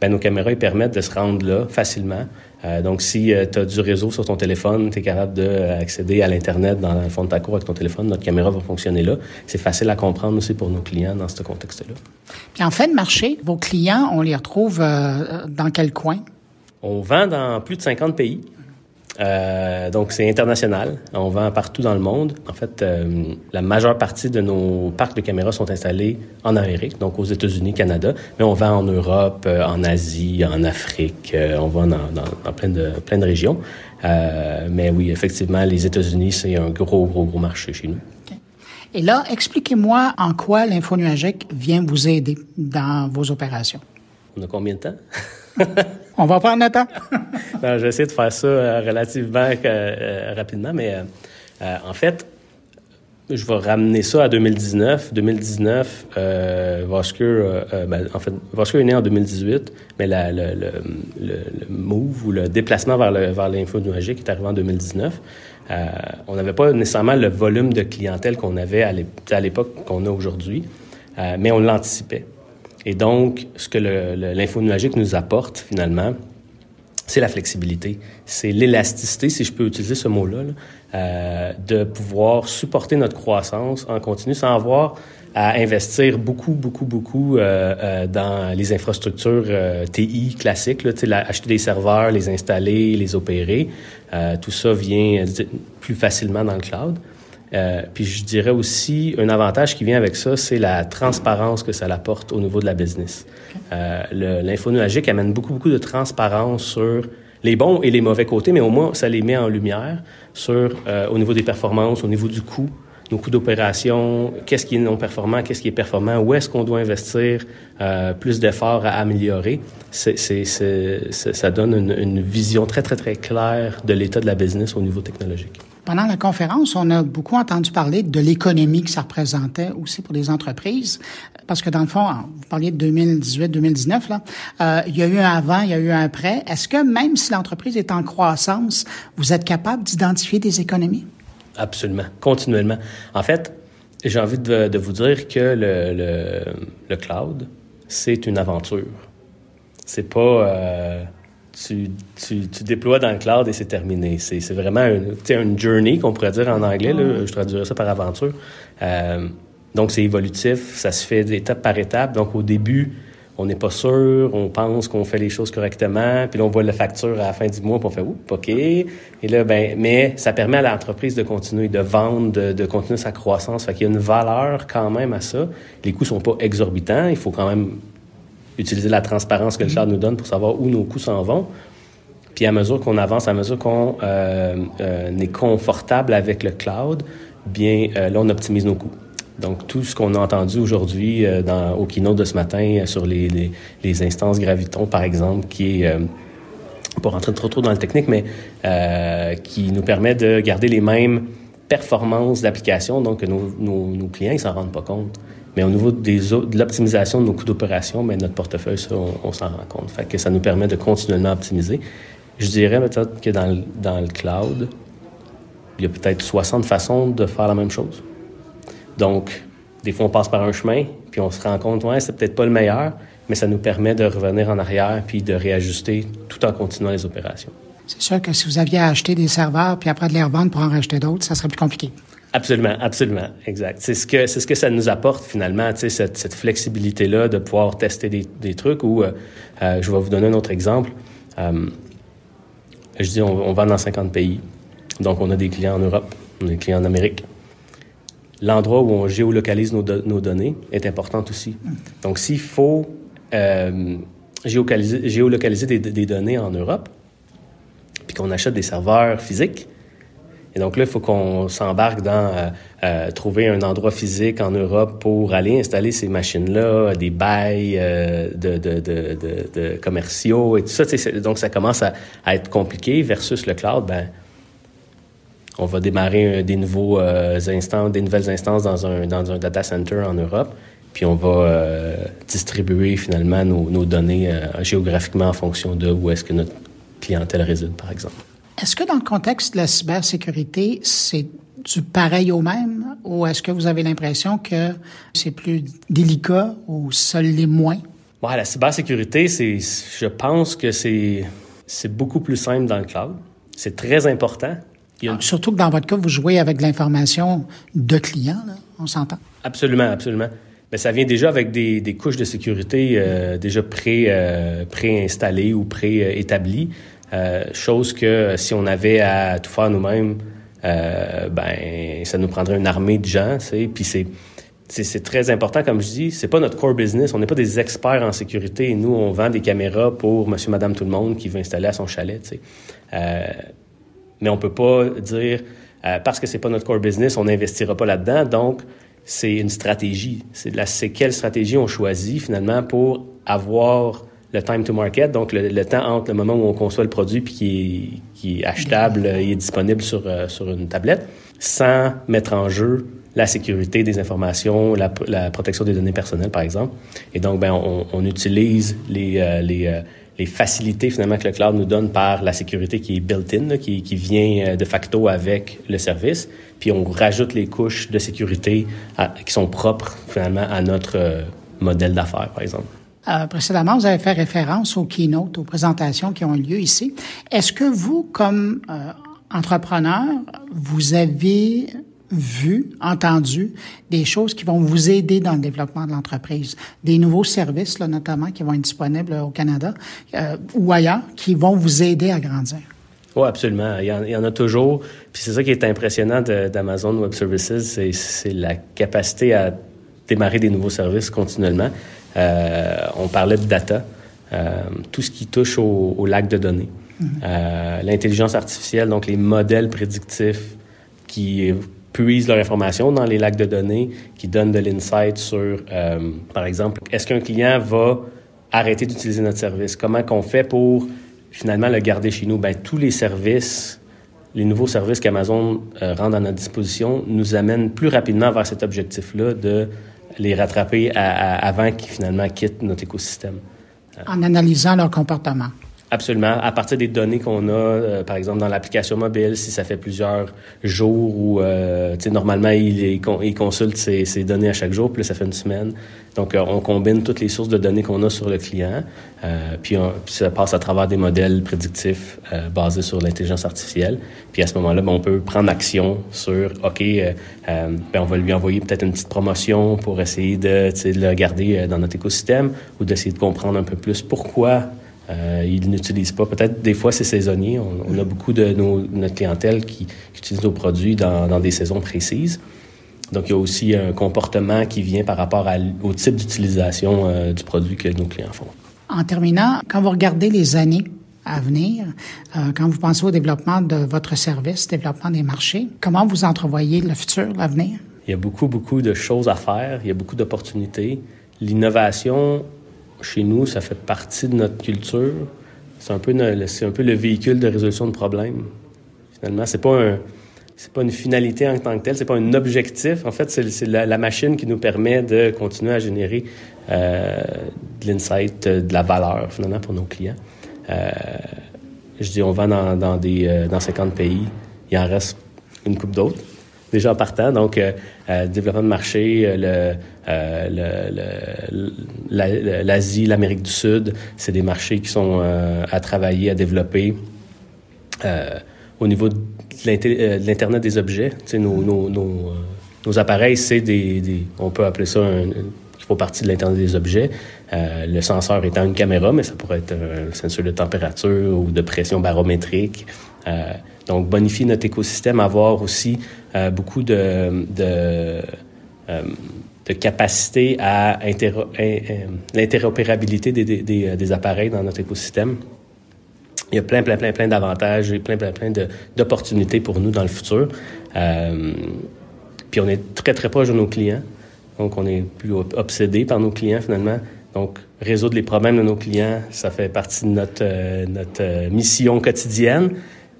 D: Ben, nos caméras, ils permettent de se rendre là facilement euh, donc, si euh, tu as du réseau sur ton téléphone, tu es capable d'accéder à l'Internet dans le fond de ta cour avec ton téléphone, notre caméra va fonctionner là. C'est facile à comprendre aussi pour nos clients dans ce contexte-là.
B: Puis en fin de marché, vos clients, on les retrouve euh, dans quel coin?
D: On vend dans plus de 50 pays. Euh, donc, c'est international. On vend partout dans le monde. En fait, euh, la majeure partie de nos parcs de caméras sont installés en Amérique, donc aux États-Unis, Canada. Mais on vend en Europe, euh, en Asie, en Afrique. Euh, on vend dans, dans, dans, plein, de, plein de régions. mais oui, effectivement, les États-Unis, c'est un gros, gros, gros marché chez nous.
B: Et là, expliquez-moi en quoi l'info nuagique vient vous aider dans vos opérations.
D: On a combien de temps? [LAUGHS]
B: On va prendre le temps.
D: je vais essayer de faire ça euh, relativement euh, rapidement, mais euh, en fait, je vais ramener ça à 2019. 2019, euh, ben, en fait, Vosker est né en 2018, mais le, le, move ou le déplacement vers, le, vers l'info nuagique est arrivé en 2019. Euh, on n'avait pas nécessairement le volume de clientèle qu'on avait à l'époque qu'on a aujourd'hui, mais on l'anticipait. Et donc, ce que l'info nuagique nous apporte finalement, c'est la flexibilité, c'est l'élasticité, si je peux utiliser ce mot-là, euh, de pouvoir supporter notre croissance en continu sans avoir à investir beaucoup, beaucoup, beaucoup euh, euh, dans les infrastructures TI classiques, là, la, acheter des serveurs, les installer, les opérer. Tout ça vient plus facilement dans le cloud. Euh, puis je dirais aussi, un avantage qui vient avec ça, c'est la transparence que ça apporte au niveau de la business. Euh, L'info nuagique amène beaucoup, beaucoup de transparence sur les bons et les mauvais côtés, mais au moins, ça les met en lumière sur, euh, au niveau des performances, au niveau du coût, nos coûts d'opération, qu'est-ce qui est non performant, qu'est-ce qui est performant, où est-ce qu'on doit investir euh, plus d'efforts à améliorer. C'est, ça donne une, une vision très, très, très claire de l'état de la business au niveau technologique.
B: Pendant la conférence, on a beaucoup entendu parler de l'économie que ça représentait aussi pour les entreprises, parce que dans le fond, vous parliez de 2018-2019, là, euh, il y a eu un avant, il y a eu un après. Est-ce que même si l'entreprise est en croissance, vous êtes capable d'identifier des économies?
D: Absolument, continuellement. En fait, j'ai envie de, vous dire que le, le, le cloud, c'est une aventure. C'est pas... Euh tu, tu, tu, déploies dans le cloud et c'est terminé. C'est, c'est vraiment une, une journey qu'on pourrait dire en anglais. Là, je traduirais ça par aventure. Euh, donc, c'est évolutif, ça se fait d'étape par étape. Donc, au début, on n'est pas sûr, on pense qu'on fait les choses correctement, puis là, on voit la facture à la fin du mois, puis on fait « Oups, OK ». Et là, ben, mais ça permet à l'entreprise de continuer, de vendre, de, de continuer sa croissance. Fait qu'il y a une valeur quand même à ça. Les coûts sont pas exorbitants, il faut quand même utiliser la transparence que le cloud nous donne pour savoir où nos coûts s'en vont. Puis à mesure qu'on avance, à mesure qu'on euh, euh, est confortable avec le cloud, bien euh, là, on optimise nos coûts. Donc, tout ce qu'on a entendu aujourd'hui euh, au keynote de ce matin sur les, les, instances Graviton, par exemple, qui est, pour rentrer trop trop dans le technique, mais qui nous permet de garder les mêmes performances d'application, donc que nos, nos, nos clients ne s'en rendent pas compte. Mais au niveau de l'optimisation de nos coûts d'opération, mais notre portefeuille, on, s'en rend compte. Ça nous permet de continuellement optimiser. Je dirais peut-être que dans le, dans le cloud, il y a peut-être 60 façons de faire la même chose. Donc, des fois, on passe par un chemin, puis on se rend compte, ouais, c'est peut-être pas le meilleur, mais ça nous permet de revenir en arrière puis de réajuster tout en continuant les opérations.
B: C'est sûr que si vous aviez acheté des serveurs puis après de les revendre pour en racheter d'autres, ça serait plus compliqué.
D: Absolument, absolument, exact. C'est ce que c'est ce que ça nous apporte finalement, cette, cette flexibilité là de pouvoir tester des, des trucs. Ou euh, euh, je vais vous donner un autre exemple. Euh, je dis on, on vend dans 50 pays, donc on a des clients en Europe, on a des clients en Amérique. l'endroit où on géolocalise nos, données est important aussi. Donc, s'il faut euh, géolocaliser, des, données en Europe, puis qu'on achète des serveurs physiques, et donc là, il faut qu'on s'embarque dans euh, euh, trouver un endroit physique en Europe pour aller installer ces machines-là, des bails de, de, commerciaux et tout ça. Donc, ça commence à, être compliqué versus le cloud. Ben, on va démarrer des nouveaux euh, instances, des nouvelles instances dans un, data center en Europe, puis on va euh, distribuer finalement nos, données euh, géographiquement en fonction de où est-ce que notre clientèle réside, par exemple.
B: Est-ce que dans le contexte de la cybersécurité, c'est du pareil au même, ou est-ce que vous avez l'impression que c'est plus délicat ou l'est moins?
D: Ouais, la cybersécurité, c'est, je pense que c'est, c'est beaucoup plus simple dans le cloud. C'est très important,
B: ah, surtout que dans votre cas, vous jouez avec de l'information de clients, on s'entend.
D: Absolument, absolument. Mais ça vient déjà avec des, couches de sécurité euh, déjà pré, euh, préinstallées ou préétablies. Euh, chose que si on avait à tout faire nous-mêmes, ben ça nous prendrait une armée de gens. Puis c'est c'est très important, comme je dis, c'est pas notre core business. On n'est pas des experts en sécurité. Nous, on vend des caméras pour monsieur, madame, tout le monde qui veut installer à son chalet. Euh, mais on peut pas dire euh, parce que c'est pas notre core business, on n'investira pas là-dedans. Donc, c'est une stratégie. C'est quelle stratégie on choisit finalement pour avoir le time to market, donc le, temps entre le moment où on conçoit le produit puis qui est, qui est achetable et est disponible sur, euh, sur une tablette, sans mettre en jeu la sécurité des informations, la, la protection des données personnelles, par exemple. Et donc, ben, on, utilise les, euh, les, les facilités finalement que le cloud nous donne par la sécurité qui est built-in, qui, qui, vient euh, de facto avec le service. Puis on rajoute les couches de sécurité qui sont propres finalement à notre euh, modèle d'affaires, par exemple.
B: Euh, précédemment, vous avez fait référence aux keynotes, aux présentations qui ont eu lieu ici. Est-ce que vous, comme euh, entrepreneur, vous avez vu, entendu des choses qui vont vous aider dans le développement de l'entreprise, des nouveaux services là, notamment qui vont être disponibles au Canada euh, ou ailleurs, qui vont vous aider à grandir?
D: Oui, absolument. Il y, en, a toujours. Puis c'est ça qui est impressionnant d'Amazon Web Services, c'est la capacité à démarrer des nouveaux services continuellement. Euh, on parlait de data, euh, tout ce qui touche au, au lac de données. Mm-hmm. L'intelligence artificielle, donc les modèles prédictifs qui puisent leur information dans les lacs de données, qui donnent de l'insight sur, euh, par exemple, est-ce qu'un client va arrêter d'utiliser notre service? Comment qu'on fait pour finalement le garder chez nous? Ben, tous les services, les nouveaux services qu'Amazon euh, rend à notre disposition nous amènent plus rapidement vers cet objectif-là de les rattraper avant qu'ils finalement quittent notre écosystème.
B: En analysant leur comportement.
D: Absolument. À partir des données qu'on a, euh, par exemple dans l'application mobile, si ça fait plusieurs jours ou, euh, normalement, il, il consulte ses, ses, données à chaque jour, puis là, ça fait une semaine. Donc, euh, on combine toutes les sources de données qu'on a sur le client, euh, puis, ça passe à travers des modèles prédictifs basés sur l'intelligence artificielle. Puis à ce moment-là, ben, on peut prendre action sur, OK, ben, on va lui envoyer peut-être une petite promotion pour essayer de, de le garder dans notre écosystème ou d'essayer de comprendre un peu plus pourquoi euh, ils n'utilisent pas. Peut-être des fois c'est saisonnier. On, a beaucoup de nos, notre clientèle qui, qui utilise nos produits dans, dans, des saisons précises. Donc il y a aussi un comportement qui vient par rapport à, au type d'utilisation euh, du produit que nos clients font.
B: En terminant, quand vous regardez les années à venir, euh, quand vous pensez au développement de votre service, développement des marchés, comment vous entrevoyez le futur, l'avenir?
D: Il y a beaucoup, beaucoup de choses à faire. Il y a beaucoup d'opportunités. L'innovation chez nous, ça fait partie de notre culture. C'est un peu, c'est un le véhicule de résolution de problèmes. Finalement, c'est pas un, c'est pas une finalité en tant que telle, c'est pas un objectif. En fait, c'est, la, machine qui nous permet de continuer à générer euh, de l'insight, de la valeur finalement pour nos clients. Euh, je dis, on vend dans, des euh, dans 50 pays. Il en reste une coupe d'autres déjà en partant. Donc, euh, euh développement de marché, euh, le, l'Asie, l'Amérique du Sud, c'est des marchés qui sont euh, à travailler, à développer. au niveau de l'Internet des objets, nos, nos, nos, nos, appareils, c'est des, des, On peut appeler ça un, qui font partie de l'Internet des objets. Euh, le senseur étant une caméra, mais ça pourrait être un sensor de température ou de pression barométrique. Euh, donc, bonifier notre écosystème, avoir aussi euh, beaucoup de, de, euh, capacité à l'interopérabilité des, des, des, appareils dans notre écosystème. Il y a plein, plein, plein, plein d'avantages et plein, plein, plein d'opportunités pour nous dans le futur. Euh, puis on est très, très proche de nos clients. Donc, on est plus obsédé par nos clients, finalement. Donc, résoudre les problèmes de nos clients, ça fait partie de notre, euh, notre euh, mission quotidienne.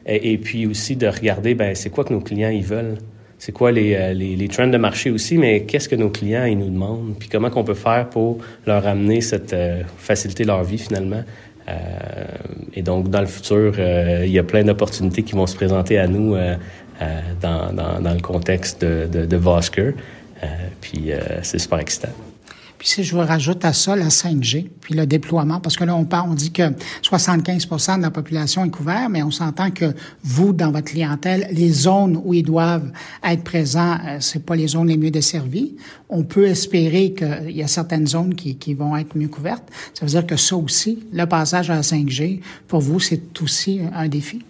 D: Et, puis aussi de regarder, ben c'est quoi que nos clients ils veulent? C'est quoi les, euh, les, les, trends de marché aussi, mais qu'est-ce que nos clients ils nous demandent, puis comment qu'on peut faire pour leur amener cette faciliter leur vie finalement? Euh, et donc dans le futur, il y a plein d'opportunités qui vont se présenter à nous dans, dans, dans, le contexte de, de, de Vosker. puis c'est super excitant.
B: Puis si je vous rajoute à ça la 5G, puis le déploiement, parce que là, on parle, on dit que 75% de la population est couverte, mais on s'entend que vous, dans votre clientèle, les zones où ils doivent être présents, euh, c'est pas les zones les mieux desservies. On peut espérer qu'il y a certaines zones qui, qui vont être mieux couvertes. Ça veut dire que ça aussi, le passage à la 5G, pour vous, c'est aussi un défi.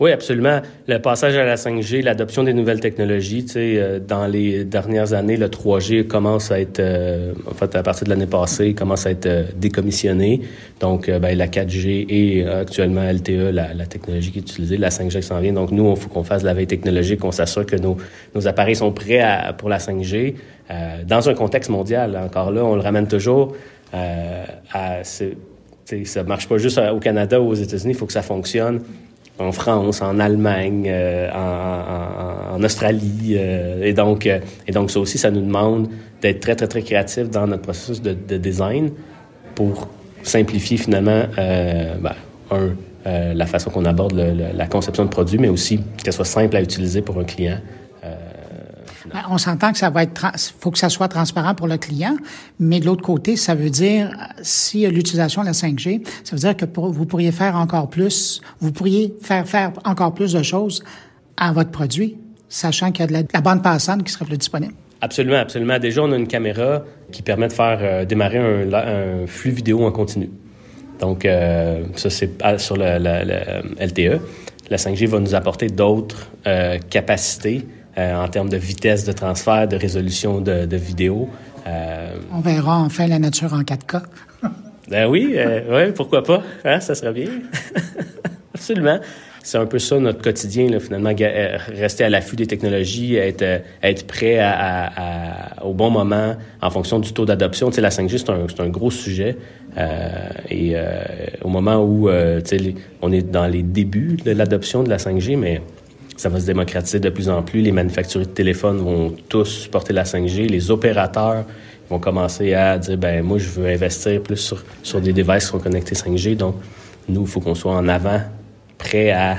D: Oui, absolument. Le passage à la 5G, l'adoption des nouvelles technologies, tu sais, euh, dans les dernières années, le 3G commence à être, euh, en fait, à partir de l'année passée, commence à être euh, décommissionné. Donc, ben, la 4G et actuellement LTE, la, la, technologie qui est utilisée, la 5G qui s'en vient. Donc, nous, il faut qu'on fasse la veille technologique, qu'on s'assure que nos, nos appareils sont prêts à, pour la 5G dans un contexte mondial. Encore là, on le ramène toujours à... Ça marche pas juste au Canada ou aux États-Unis, il faut que ça fonctionne en France, en Allemagne, euh, en, en, Australie. Euh, et, donc, euh, et donc, ça aussi, ça nous demande d'être très, très, très créatif dans notre processus de, de design pour simplifier finalement, ben, un, la façon qu'on aborde le, la conception de produits, mais aussi qu'elle soit simple à utiliser pour un client.
B: Ben, on s'entend que ça va être, faut que ça soit transparent pour le client, mais de l'autre côté, ça veut dire, si l'utilisation de la 5G, ça veut dire que vous pourriez faire encore plus, vous pourriez faire faire encore plus de choses à votre produit, sachant qu'il y a de la, bande passante qui serait plus disponible.
D: Absolument, absolument. Déjà, on a une caméra qui permet de faire euh, démarrer un, flux vidéo en continu. Donc, euh, ça, c'est sur le, LTE. La 5G va nous apporter d'autres euh, capacités euh, en termes de vitesse de transfert, de résolution de, de vidéo.
B: Euh, On verra enfin la nature en 4K. [LAUGHS]
D: ben oui, euh, ouais, pourquoi pas? Hein, ça serait bien. [LAUGHS] Absolument. C'est un peu ça notre quotidien, là, finalement, euh, rester à l'affût des technologies, être, être prêt à, à, au bon moment en fonction du taux d'adoption. Tu sais, la 5G, c'est un, un, gros sujet. Euh, et au moment où tu sais, on est dans les débuts de l'adoption de la 5G, mais ça va se démocratiser de plus en plus. Les manufacturiers de téléphones vont tous supporter la 5G. Les opérateurs vont commencer à dire, ben moi, je veux investir plus sur, sur des devices qui sont connectés 5G. Donc, nous, il faut qu'on soit en avant, prêt à,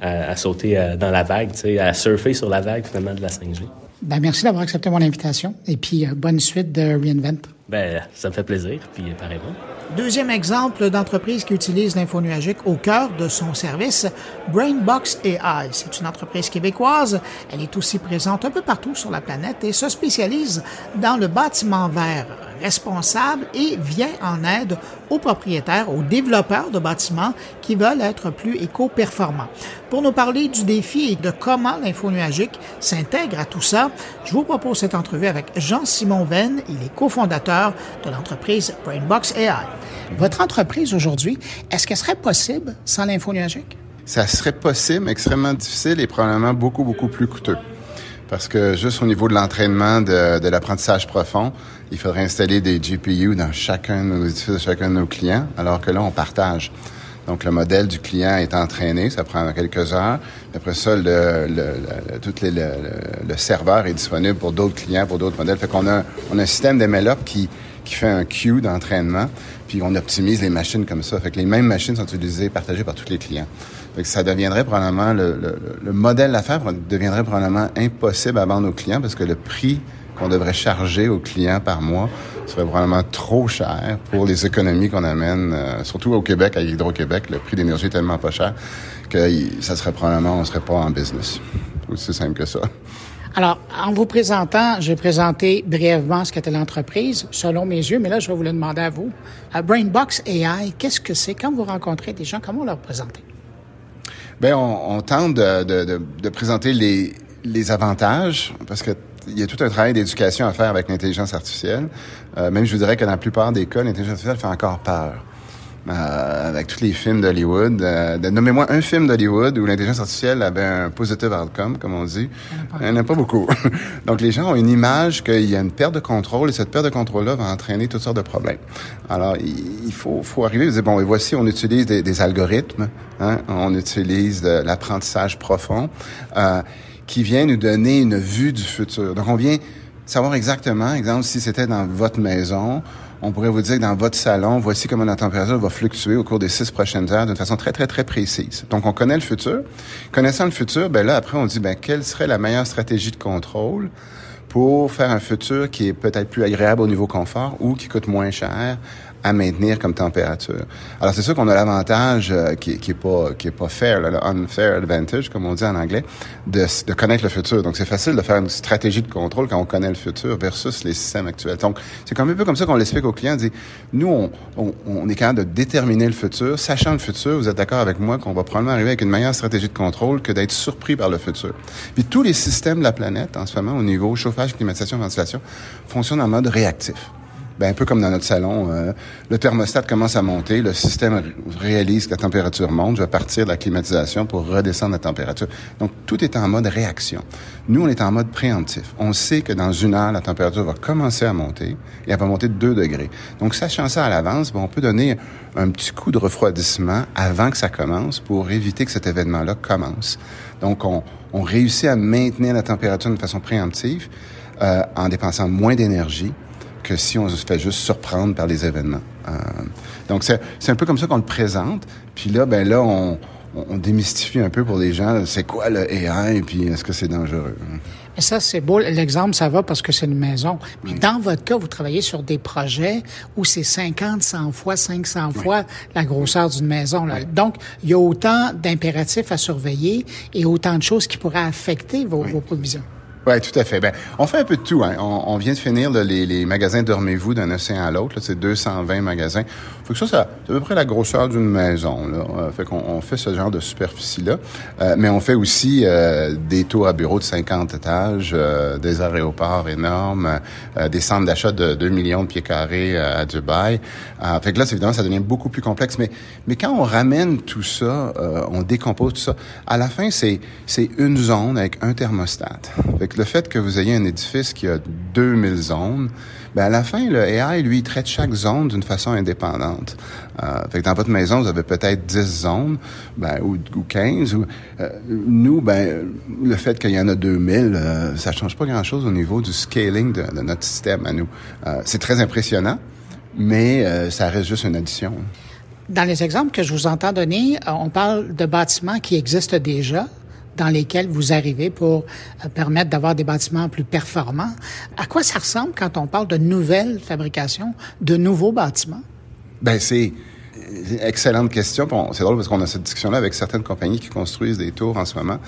D: à, sauter euh, dans la vague, à surfer sur la vague, finalement, de la 5G.
B: Ben, merci d'avoir accepté mon invitation. Et puis, euh, bonne suite de Reinvent.
D: Ben, ça me fait plaisir, puis pareillement.
B: Deuxième exemple d'entreprise qui utilise l'info nuagique au cœur de son service, Brainbox AI. C'est une entreprise québécoise. Elle est aussi présente un peu partout sur la planète et se spécialise dans le bâtiment vert responsable et vient en aide aux propriétaires, aux développeurs de bâtiments qui veulent être plus éco-performants. Pour nous parler du défi et de comment l'info nuagique s'intègre à tout ça, je vous propose cette entrevue avec Jean-Simon Venn. Il est cofondateur de l'entreprise Brainbox AI. Votre entreprise aujourd'hui, est-ce qu'elle serait possible sans l'info nuagique?
E: Ça serait possible, extrêmement difficile et probablement beaucoup, beaucoup plus coûteux. Parce que juste au niveau de l'entraînement de, de l'apprentissage profond, il faudrait installer des GPU dans chacun de nos chacun de nos clients, alors que là, on partage. Donc, le modèle du client est entraîné, ça prend quelques heures. Après ça, le, tout les, le, serveur est disponible pour d'autres clients, pour d'autres modèles. Fait qu'on a, on a un système d'MLOps qui, qui fait un queue d'entraînement, puis on optimise les machines comme ça. Fait que les mêmes machines sont utilisées, partagées par tous les clients. Fait que ça deviendrait probablement, le, le, le modèle d'affaires deviendrait probablement impossible à vendre aux clients parce que le prix qu'on devrait charger aux clients par mois serait probablement trop cher pour les économies qu'on amène, euh, surtout au Québec, à Hydro-Québec, le prix d'énergie est tellement pas cher que ça serait probablement, on serait pas en business. Aussi simple que ça.
B: Alors, en vous présentant, j'ai présenté brièvement ce qu'était l'entreprise, selon mes yeux, mais là, je vais vous le demander à vous. Brainbox AI, qu'est-ce que c'est? Quand vous rencontrez des gens, comment leur présenter?
E: Bien, on, on tente de, de, de, présenter les, les avantages, parce que il y a tout un travail d'éducation à faire avec l'intelligence artificielle. Euh, même je vous dirais que dans la plupart des cas, l'intelligence artificielle fait encore peur. Euh, avec tous les films d'Hollywood. Euh, Nommez-moi un film d'Hollywood où l'intelligence artificielle avait un positive outcome, comme on dit. Il n'y en a pas beaucoup. [LAUGHS] Donc, les gens ont une image qu'il y a une perte de contrôle et cette perte de contrôle-là va entraîner toutes sortes de problèmes. Alors, il faut, faut arriver à dire, bon, et voici, on utilise des, des algorithmes, hein, on utilise de l'apprentissage profond euh, qui vient nous donner une vue du futur. Donc, on vient savoir exactement, exemple, si c'était dans votre maison, on pourrait vous dire que dans votre salon, voici comment la température va fluctuer au cours des six prochaines heures d'une façon très, très, très précise. Donc, on connaît le futur. Connaissant le futur, ben là, après, on dit, ben, quelle serait la meilleure stratégie de contrôle pour faire un futur qui est peut-être plus agréable au niveau confort ou qui coûte moins cher à maintenir comme température. Alors c'est sûr qu'on a l'avantage euh, qui, qui pas qui est pas fair, là, le unfair advantage comme on dit en anglais, de, de connaître le futur. Donc c'est facile de faire une stratégie de contrôle quand on connaît le futur versus les systèmes actuels. Donc c'est comme un peu comme ça qu'on l'explique aux clients. On dit nous on, on, on, est capable de déterminer le futur, sachant le futur. Vous êtes d'accord avec moi qu'on va probablement arriver avec une meilleure stratégie de contrôle que d'être surpris par le futur. Puis tous les systèmes de la planète en ce moment au niveau chauffage, climatisation, ventilation fonctionnent en mode réactif ben, un peu comme dans notre salon, euh, le thermostat commence à monter, le système réalise que la température monte, je vais partir de la climatisation pour redescendre la température. Donc, tout est en mode réaction. Nous, on est en mode préemptif. On sait que dans une heure, la température va commencer à monter et elle va monter de 2 degrés. Donc, sachant ça à l'avance, ben, on peut donner un petit coup de refroidissement avant que ça commence pour éviter que cet événement-là commence. Donc, on, on réussit à maintenir la température de façon préemptive euh, en dépensant moins d'énergie que si on se fait juste surprendre par les événements. Euh, donc, c'est un peu comme ça qu'on le présente. Puis là, ben là, on, on démystifie un peu pour les gens, c'est quoi le AI, et puis est-ce que c'est dangereux?
B: Mais ça, c'est beau. L'exemple, ça va parce que c'est une maison. Mais dans votre cas, vous travaillez sur des projets où c'est 50, 100 fois, 500 fois la grosseur d'une maison. Là. Donc, il y a autant d'impératifs à surveiller et autant de choses qui pourraient affecter vos, vos provisions.
E: Oui, tout à fait. Ben, on fait un peu de tout. Hein. On, on, vient de finir les, les, magasins Dormez-vous d'un océan à l'autre. C'est 220 magasins. Faut que ça, c'est à peu près la grosseur d'une maison. Là. Euh, fait qu'on on fait ce genre de superficie-là. Euh, mais on fait aussi euh, des tours à bureaux de 50 étages, euh, des aéroports énormes, des centres d'achat de 2 millions de pieds carrés à Dubaï. fait que là, évidemment, ça devient beaucoup plus complexe. Mais, mais quand on ramène tout ça, on décompose tout ça, à la fin, c'est, une zone avec un thermostat. Fait le fait que vous ayez un édifice qui a 2000 zones, ben à la fin, le AI, lui, traite chaque zone d'une façon indépendante. Euh, fait que dans votre maison, vous avez peut-être 10 zones, ben, ou, ou 15. Ou, euh, nous, ben, le fait qu'il y en a 2000, euh, ça change pas grand-chose au niveau du scaling de, de notre système à nous. Euh, c'est très impressionnant, mais euh, ça reste juste une addition.
B: Dans les exemples que je vous entends donner, on parle de bâtiments qui existent déjà, dans lesquels vous arrivez pour euh, permettre d'avoir des bâtiments plus performants. À quoi ça ressemble quand on parle de nouvelles fabrications, de nouveaux bâtiments?
E: Ben c'est excellente question. c'est drôle parce qu'on a cette discussion-là avec certaines compagnies qui construisent des tours en ce moment.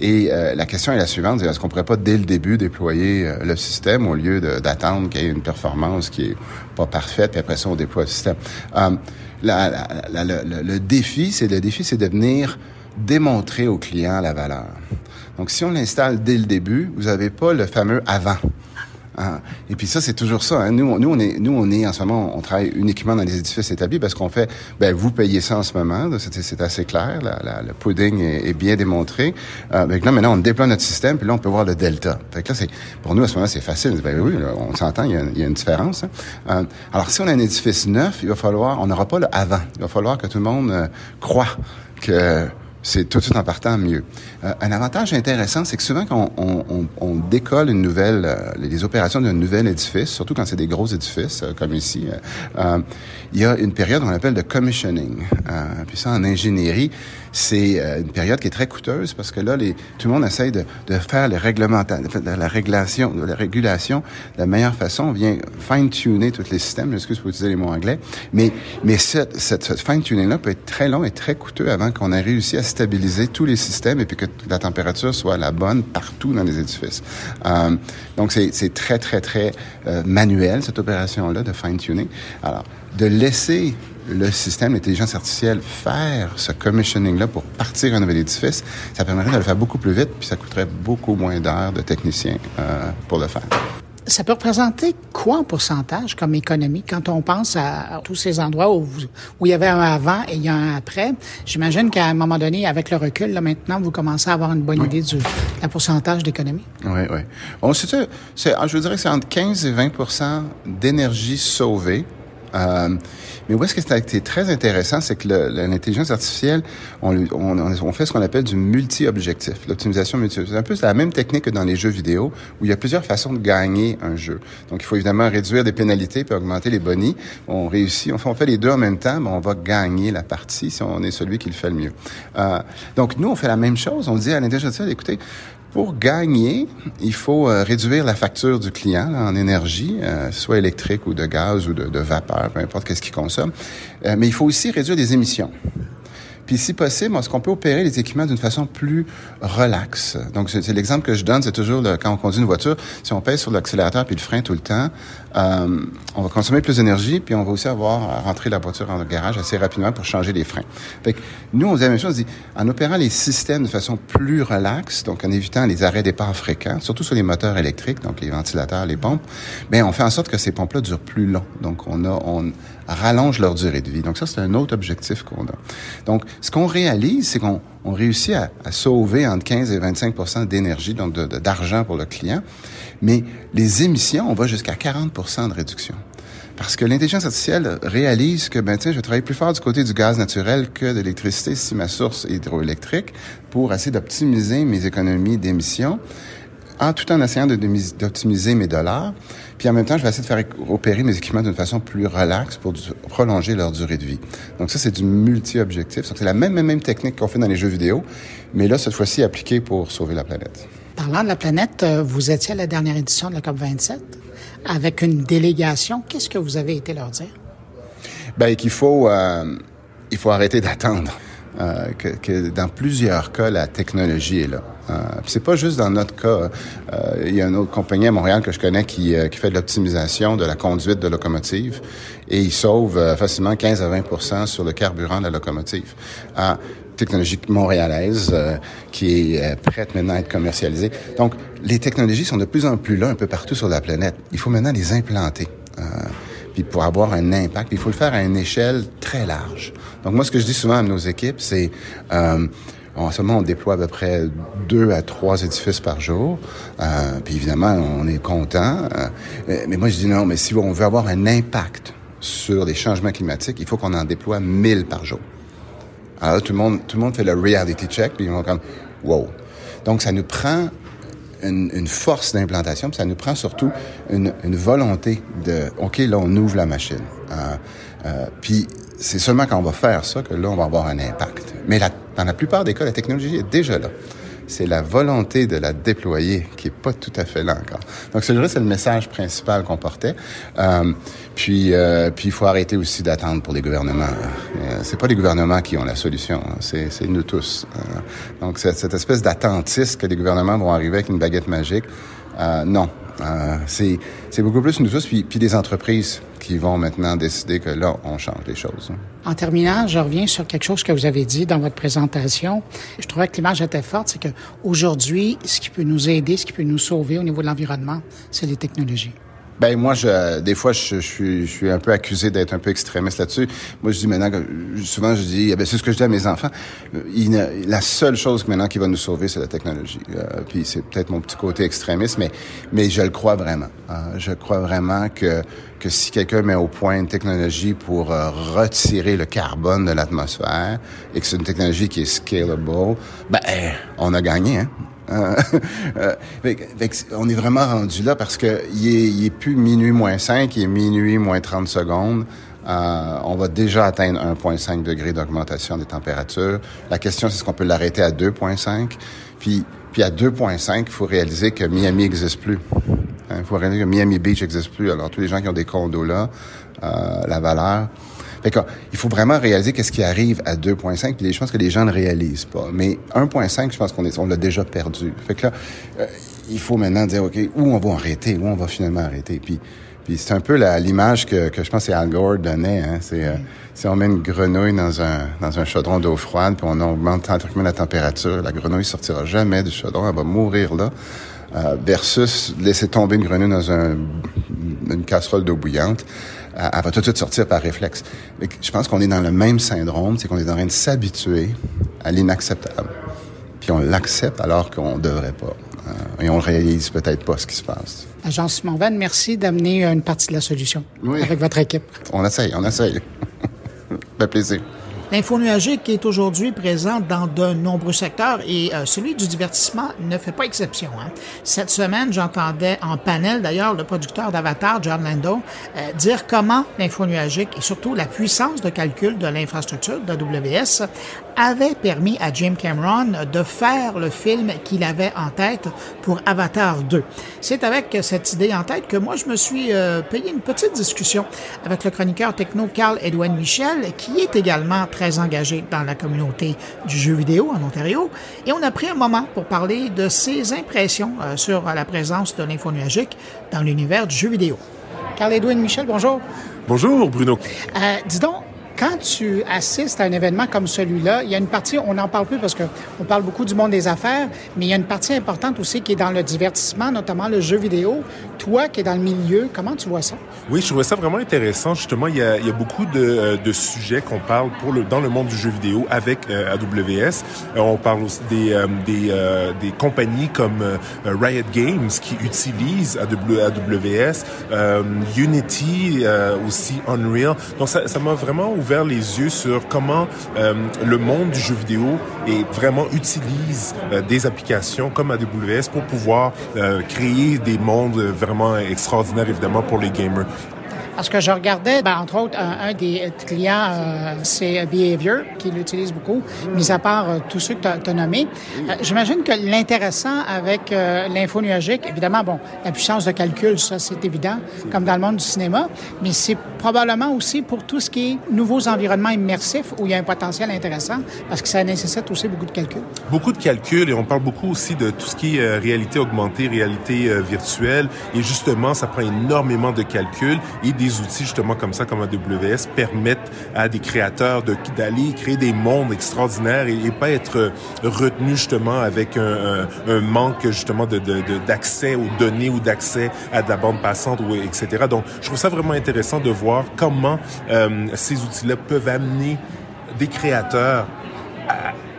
E: Et euh, la question est la suivante est-ce qu'on pourrait pas dès le début déployer euh, le système au lieu d'attendre qu'il y ait une performance qui est pas parfaite, puis après ça on déploie le système? Le, défi, c'est le défi, c'est de venir démontrer au client la valeur. Donc, si on l'installe dès le début, vous n'avez pas le fameux avant. Ah. Et puis ça, c'est toujours ça. Hein. Nous, nous, est, nous, on est en ce moment, on travaille uniquement dans les édifices établis parce qu'on fait, ben, vous payez ça en ce moment. C'est assez clair. La, le pudding est, bien démontré. Euh, là, maintenant, on déploie notre système, puis là, on peut voir le delta. Fait là, c'est, pour nous, à ce moment, c'est facile. Ben oui, on s'entend, il, il, y a une différence. Hein. Euh, alors, si on a un édifice neuf, il va falloir, on n'aura pas le avant. Il va falloir que tout le monde euh, croit que c'est tout de suite en partant mieux. Euh, un avantage intéressant, c'est que souvent quand on, on, on décolle une nouvelle, euh, les opérations d'un nouvel édifice, surtout quand c'est des gros édifices euh, comme ici, il y a une période qu'on appelle de commissioning. puis ça, en ingénierie, c'est une période qui est très coûteuse parce que là, les, tout le monde essaye de, de faire les réglementations, la régulation, de la régulation de la meilleure façon. On vient fine-tuner tous les systèmes. J'excuse pour utiliser les mots anglais, mais mais cette, cette, cette fine-tuning-là peut être très long et très coûteux avant qu'on ait réussi à stabiliser tous les systèmes et puis que la température soit la bonne partout dans les édifices. Euh, donc, c'est très, très, très euh, manuel, cette opération-là de fine-tuning. Alors, de laisser le système d'intelligence artificielle faire ce commissioning-là pour partir un nouvel édifice, ça permettrait de le faire beaucoup plus vite, puis ça coûterait beaucoup moins d'heures de techniciens euh, pour le faire.
B: Ça peut représenter quoi en pourcentage comme économie? Quand on pense à, tous ces endroits où, où il y avait un avant et il y a un après? J'imagine qu'à un moment donné, avec le recul, là, maintenant, vous commencez à avoir une bonne idée du la pourcentage d'économie.
E: Oui, oui. Bon, c'est, c'est, je vous dirais que c'est entre 15 et 20% d'énergie sauvée euh, mais où est-ce que ça a été très intéressant, c'est que l'intelligence artificielle, on, fait ce qu'on appelle du multi-objectif, l'optimisation multi C'est un peu la même technique que dans les jeux vidéo, où il y a plusieurs façons de gagner un jeu. Donc, il faut évidemment réduire des pénalités puis augmenter les bonnies. On réussit, on fait, on fait les deux en même temps, mais on va gagner la partie si on est celui qui le fait le mieux. Euh, donc, nous, on fait la même chose. On dit à l'intelligence artificielle, écoutez, pour gagner, il faut euh, réduire la facture du client en énergie, euh, soit électrique ou de gaz ou de, vapeur, peu importe qu'est-ce qu'il consomme. Euh, mais il faut aussi réduire les émissions. Puis si possible, est-ce qu'on peut opérer les équipements d'une façon plus relaxe? Donc, c'est l'exemple que je donne, c'est toujours quand on conduit une voiture, si on pèse sur l'accélérateur puis le frein tout le temps, euh, on va consommer plus d'énergie, puis on va aussi avoir à rentrer la voiture en garage assez rapidement pour changer les freins. Fait que nous, on dit la même chose, on dit, en opérant les systèmes de façon plus relaxe, donc en évitant les arrêts départ fréquents, surtout sur les moteurs électriques, donc les ventilateurs, les pompes, bien, on fait en sorte que ces pompes-là durent plus long. Donc, on a, on rallonge leur durée de vie. Donc ça, c'est un autre objectif qu'on a. Donc, ce qu'on réalise, c'est qu'on on réussit à, à, sauver entre 15 et 25% d'énergie, donc d'argent pour le client. Mais les émissions, on va jusqu'à 40 de réduction. Parce que l'intelligence artificielle réalise que, ben, tiens, je vais travailler plus fort du côté du gaz naturel que de l'électricité si ma source est hydroélectrique pour essayer d'optimiser mes économies d'émissions en tout en essayant d'optimiser mes dollars. Puis en même temps, je vais essayer de faire opérer mes équipements d'une façon plus relaxe pour prolonger leur durée de vie. Donc ça, c'est du multi-objectif. C'est la même, même, même technique qu'on fait dans les jeux vidéo, mais là, cette fois-ci, appliquée pour sauver la planète.
B: Parlant de la planète, euh, vous étiez à la dernière édition de la COP 27 avec une délégation. Qu'est-ce que vous avez été leur dire?
E: Ben, qu'il faut, euh, il faut arrêter d'attendre. Euh, que, que, dans plusieurs cas, la technologie est là. Euh, c'est pas juste dans notre cas. Euh, il y a une autre compagnie à Montréal que je connais qui, euh, qui fait de l'optimisation de la conduite de locomotive et il sauve euh, facilement 15 à 20% sur le carburant de la locomotive. Ah, technologie montréalaise qui est prête maintenant à être commercialisée. Donc, les technologies sont de plus en plus là un peu partout sur la planète. Il faut maintenant les implanter. puis pour avoir un impact, il faut le faire à une échelle très large. Donc moi, ce que je dis souvent à nos équipes, c'est en ce moment, on déploie à peu près deux à trois édifices par jour. Euh, puis évidemment, on est content. Euh, mais moi, je dis non, mais si on veut avoir un impact sur les changements climatiques, il faut qu'on en déploie mille par jour. Alors là, tout le monde, tout le monde fait le reality check, puis ils vont comme, wow. Donc, ça nous prend une, une force d'implantation, puis ça nous prend surtout une, une, volonté de, OK, là, on ouvre la machine. Euh, euh puis c'est seulement quand on va faire ça que là, on va avoir un impact. Mais la, dans la plupart des cas, la technologie est déjà là. C'est la volonté de la déployer qui est pas tout à fait là encore. Donc, c'est le message principal qu'on portait. Euh, puis, euh, puis, il faut arrêter aussi d'attendre pour les gouvernements. Euh, c'est pas les gouvernements qui ont la solution, hein. c'est, nous tous. Euh, donc, cette, espèce d'attentisme que les gouvernements vont arriver avec une baguette magique, euh, non, euh, c'est, beaucoup plus nous tous, puis, puis des entreprises qui vont maintenant décider que là, on change les choses.
B: En terminant, je reviens sur quelque chose que vous avez dit dans votre présentation. Je trouvais que l'image était forte, c'est que aujourd'hui, ce qui peut nous aider, ce qui peut nous sauver au niveau de l'environnement, c'est les technologies.
E: Ben moi, je, des fois, je, suis, je suis un peu accusé d'être un peu extrémiste là-dessus. Moi, je dis maintenant, souvent, je dis, eh ben, c'est ce que je dis à mes enfants. Il, la seule chose maintenant qui va nous sauver, c'est la technologie. Euh, puis c'est peut-être mon petit côté extrémiste, mais, mais je le crois vraiment. Euh, je crois vraiment que que si quelqu'un met au point une technologie pour euh, retirer le carbone de l'atmosphère et que c'est une technologie qui est scalable, ben on a gagné. Hein? Euh, [LAUGHS] euh, on est vraiment rendu là parce que il est, il est plus minuit moins 5, il est minuit moins 30 secondes. Euh, on va déjà atteindre 1,5 degré d'augmentation des températures. La question, c'est est-ce qu'on peut l'arrêter à 2,5? Puis, puis à 2,5, il faut réaliser que Miami n'existe plus. Hein, il faut réaliser que Miami Beach n'existe plus. Alors, tous les gens qui ont des condos là, la valeur, fait il faut vraiment réaliser qu'est-ce qui arrive à 2.5, puis je pense que les gens ne réalisent pas. Mais 1.5, je pense qu'on est, on l'a déjà perdu. Fait que là, euh, il faut maintenant dire, OK, où on va arrêter, où on va finalement arrêter? Puis, Puis c'est un peu l'image que, que je pense que Al Gore donnait. Hein. C'est euh, si on met une grenouille dans un dans un chaudron d'eau froide, puis on augmente la température, la grenouille sortira jamais du chaudron, elle va mourir là. Euh, versus laisser tomber une grenouille dans un, une casserole d'eau bouillante, elle va tout de suite sortir par réflexe. je pense qu'on est dans le même syndrome, c'est qu'on est en train de s'habituer à l'inacceptable. Puis on l'accepte alors qu'on ne devrait pas. Euh, et on réalise peut-être pas ce qui se passe.
B: Agence Simon merci d'amener une partie de la solution avec votre équipe.
E: On essaye, on essaye. [LAUGHS] fait plaisir.
B: L'info nuagique est aujourd'hui présente dans de nombreux secteurs et euh, celui du divertissement ne fait pas exception. Hein. Cette semaine, j'entendais en panel d'ailleurs le producteur d'Avatar, John Lando, euh, dire comment l'info nuagique et surtout la puissance de calcul de l'infrastructure d'AWS avait permis à Jim Cameron de faire le film qu'il avait en tête pour Avatar 2. C'est avec cette idée en tête que moi, je me suis euh, payé une petite discussion avec le chroniqueur techno Carl Edwin Michel, qui est également très engagé dans la communauté du jeu vidéo en Ontario. Et on a pris un moment pour parler de ses impressions euh, sur la présence de l'info nuagique dans l'univers du jeu vidéo. Carl Edwin Michel, bonjour.
F: Bonjour, Bruno.
B: Euh, dis donc, quand tu assistes à un événement comme celui-là, il y a une partie, on n'en parle plus parce qu'on parle beaucoup du monde des affaires, mais il y a une partie importante aussi qui est dans le divertissement, notamment le jeu vidéo. Toi qui es dans le milieu, comment tu vois ça?
F: Oui, je trouvais ça vraiment intéressant. Justement, il y a, beaucoup de, euh, de sujets qu'on parle dans le monde du jeu vidéo avec euh, AWS. Euh, on parle aussi des compagnies comme Riot Games qui utilisent AWS, Unity, aussi Unreal. Donc, ça m'a vraiment ouvert les yeux sur comment euh, le monde du jeu vidéo est vraiment utilise euh, des applications comme AWS pour pouvoir euh, créer des mondes vraiment extraordinaires, évidemment, pour les gamers.
B: Parce que je regardais, ben, entre autres, un, des clients, euh, c'est Behavior, qui l'utilise beaucoup, mis à part euh, tous ceux que tu as, nommés. Euh, j'imagine que l'intéressant avec l'info nuagique, évidemment, bon, la puissance de calcul, ça, c'est évident, comme dans le monde du cinéma, mais c'est probablement aussi pour tout ce qui est nouveaux environnements immersifs où il y a un potentiel intéressant, parce que ça nécessite aussi beaucoup de calcul.
F: Beaucoup de calcul, et on parle beaucoup aussi de tout ce qui est réalité augmentée, réalité virtuelle, et justement, ça prend énormément de calcul et des outils justement comme ça, comme AWS, permettent à des créateurs de d'aller créer des mondes extraordinaires et, pas être retenus justement avec un, manque justement d'accès aux données ou d'accès à de la bande passante ou etc. Donc, je trouve ça vraiment intéressant de voir comment euh, ces outils-là peuvent amener des créateurs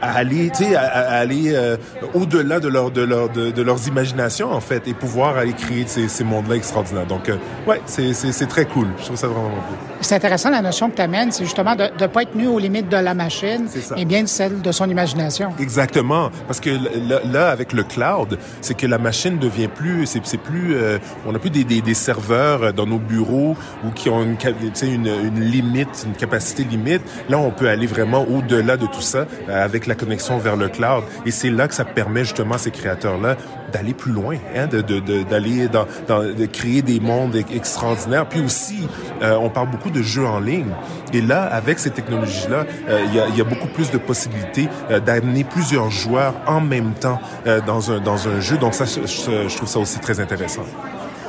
F: à aller, tu sais, à, aller euh, au-delà de leur de leur de, de, leurs imaginations en fait et pouvoir aller créer ces, ces mondes-là extraordinaires. Donc euh, ouais, c'est c'est très cool. Je trouve ça vraiment cool.
B: C'est intéressant la notion que tu amènes, c'est justement de ne pas être nu aux limites de la machine, mais bien celle de son imagination.
F: Exactement, parce que là, avec le cloud, c'est que la machine devient plus, c'est plus, euh, on n'a plus des, des, des, serveurs dans nos bureaux ou qui ont une, une, une limite, une capacité limite. Là, on peut aller vraiment au-delà de tout ça avec la connexion vers le cloud. Et c'est là que ça permet justement à ces créateurs-là d'aller plus loin, hein, de d'aller dans, dans, de créer des mondes extraordinaires. Puis aussi, euh, on parle beaucoup de jeux en ligne. Et là, avec ces technologies-là, euh, il y, a, beaucoup plus de possibilités euh, d'amener plusieurs joueurs en même temps dans un dans un jeu. Donc ça, je trouve ça aussi très intéressant.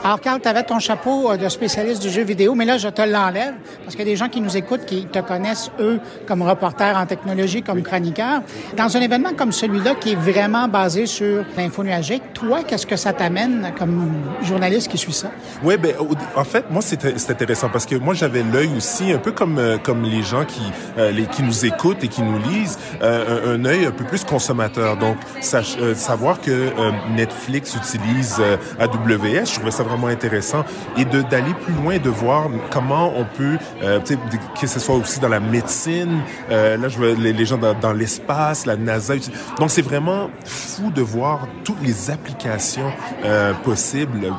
B: Alors, Carl, tu avais ton chapeau euh, de spécialiste du jeu vidéo, mais là, je te l'enlève parce qu'il y a des gens qui nous écoutent qui te connaissent, eux, comme reporter en technologie, comme chroniqueur. Dans un événement comme celui-là, qui est vraiment basé sur l'info nuagique, toi, qu'est-ce que ça t'amène comme journaliste qui suit ça?
F: Oui, ben, en fait, moi, c'est intéressant parce que moi, j'avais l'œil aussi, un peu comme, euh, comme les gens qui, euh, les, qui nous écoutent et qui nous lisent, un, un, œil un peu plus consommateur. Donc, savoir que Netflix utilise AWS, je trouvais ça vraiment intéressant et de d'aller plus loin, de voir comment on peut, euh, que ce soit aussi dans la médecine, euh, là je vois les, gens dans, l'espace, la NASA. Donc c'est vraiment fou de voir toutes les applications euh, possibles.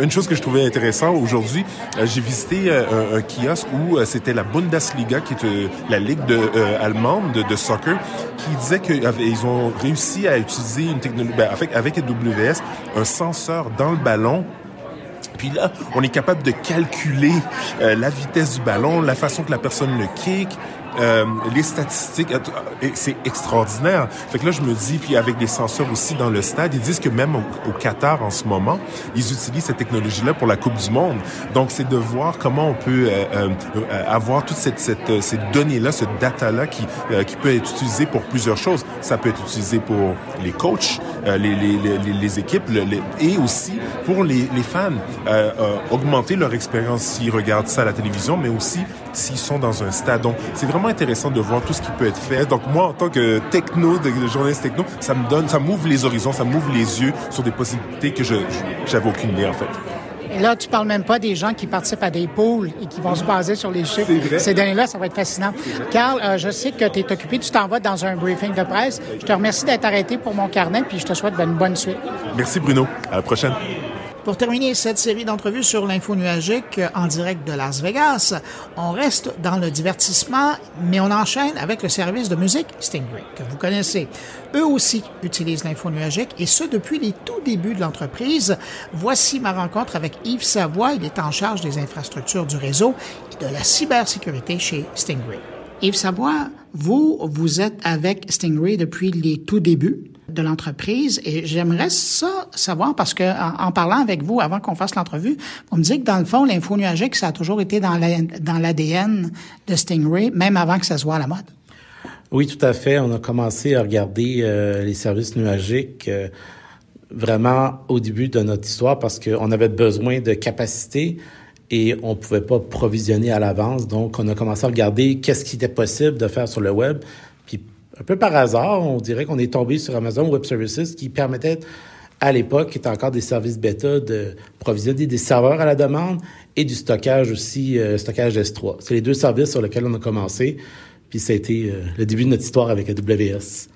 F: Une chose que je trouvais intéressant aujourd'hui, euh, j'ai visité un, kiosque où c'était la Bundesliga, qui est la ligue de, allemande de, de, soccer, qui disait qu'ils ont réussi à utiliser une technologie, ben, avec, avec AWS, un senseur dans le ballon puis là, on est capable de calculer euh, la vitesse du ballon, la façon que la personne le kick, euh, les statistiques, euh, c'est extraordinaire. Fait que là, je me dis, puis avec des senseurs aussi dans le stade, ils disent que même au, Qatar en ce moment, ils utilisent cette technologie-là pour la Coupe du Monde. Donc, c'est de voir comment on peut euh, avoir toute cette, cette ces données-là, ce data-là qui, qui peut être utilisé pour plusieurs choses. Ça peut être utilisé pour les coachs, les, les, les, les, équipes, et aussi pour les, les fans, augmenter leur expérience s'ils regardent ça à la télévision, mais aussi s'ils sont dans un stade. Donc, c'est vraiment intéressant de voir tout ce qui peut être fait. Donc, moi, en tant que techno, de journaliste techno, ça me donne, ça m'ouvre les horizons, ça m'ouvre les yeux sur des possibilités que je j'avais aucune idée, en fait.
B: Et là, tu parles même pas des gens qui participent à des pools et qui vont se baser sur les chiffres. Ces données-là, ça va être fascinant. Carl, euh, je sais que tu es occupé, tu t'en vas dans un briefing de presse. Je te remercie d'être arrêté pour mon carnet, puis je te souhaite une bonne suite.
F: Merci Bruno. À la prochaine.
B: Pour terminer cette série d'entrevues sur l'info nuagique en direct de Las Vegas, on reste dans le divertissement, mais on enchaîne avec le service de musique Stingray, que vous connaissez. Eux aussi utilisent l'info nuagique, et ce depuis les tout débuts de l'entreprise. Voici ma rencontre avec Yves Savoie. Il est en charge des infrastructures du réseau et de la cybersécurité chez Stingray. Yves Savoie, vous, vous êtes avec Stingray depuis les tout débuts? De l'entreprise. Et j'aimerais ça savoir parce que en, parlant avec vous avant qu'on fasse l'entrevue, vous me dites que dans le fond, l'info nuagique, ça a toujours été dans l'ADN de Stingray, même avant que ça soit à la mode.
G: Oui, tout à fait. On a commencé à regarder euh, les services nuagiques euh, vraiment au début de notre histoire parce qu'on avait besoin de capacité et on pouvait pas provisionner à l'avance. Donc, on a commencé à regarder qu'est-ce qui était possible de faire sur le web un peu par hasard, on dirait qu'on est tombé sur Amazon Web Services qui permettait à l'époque, qui était encore des services bêta, de provisionner des serveurs à la demande et du stockage aussi, euh, stockage S3. C'est les deux services sur lesquels on a commencé, puis ça a été euh, le début de notre histoire avec AWS.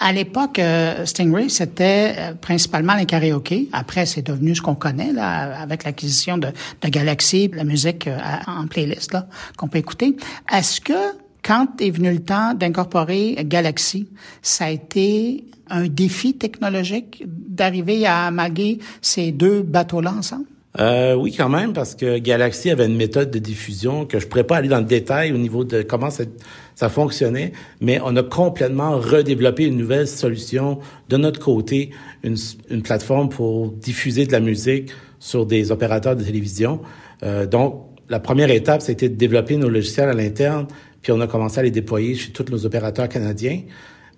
B: À l'époque, euh, Stingray, c'était principalement les karaokés. Après, c'est devenu ce qu'on connaît là, avec l'acquisition de, de Galaxy, la musique en playlist là qu'on peut écouter. Est-ce que quand est venu le temps d'incorporer Galaxy, ça a été un défi technologique d'arriver à amalguer ces deux bateaux-là ensemble?
G: Euh, oui, quand même, parce que Galaxy avait une méthode de diffusion que je pourrais pas aller dans le détail au niveau de comment ça, fonctionnait, mais on a complètement redéveloppé une nouvelle solution de notre côté, une, une plateforme pour diffuser de la musique sur des opérateurs de télévision. Euh, donc, la première étape, c'était de développer nos logiciels à l'interne, puis on a commencé à les déployer chez tous nos opérateurs canadiens.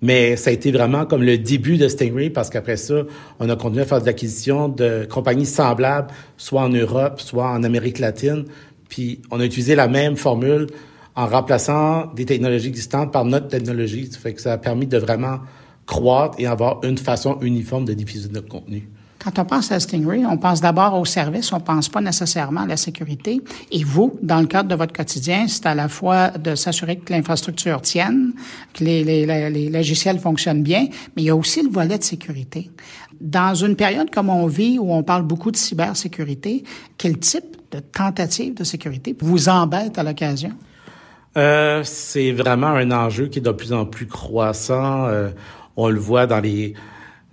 G: Mais ça a été vraiment comme le début de Stingray parce qu'après ça, on a continué à faire de l'acquisition de compagnies semblables, soit en Europe, soit en Amérique latine. Puis on a utilisé la même formule en remplaçant des technologies existantes par notre technologie. Ça fait que ça a permis de vraiment croître et avoir une façon uniforme de diffuser notre contenu.
B: Quand on pense à Stingray, on pense d'abord au service, on pense pas nécessairement à la sécurité. Et vous, dans le cadre de votre quotidien, c'est à la fois de s'assurer que l'infrastructure tienne, que les, les, les, logiciels fonctionnent bien, mais il y a aussi le volet de sécurité. Dans une période comme on vit, où on parle beaucoup de cybersécurité, quel type de tentative de sécurité vous embête à l'occasion?
G: Euh, c'est vraiment un enjeu qui est de plus en plus croissant. Euh, on le voit dans les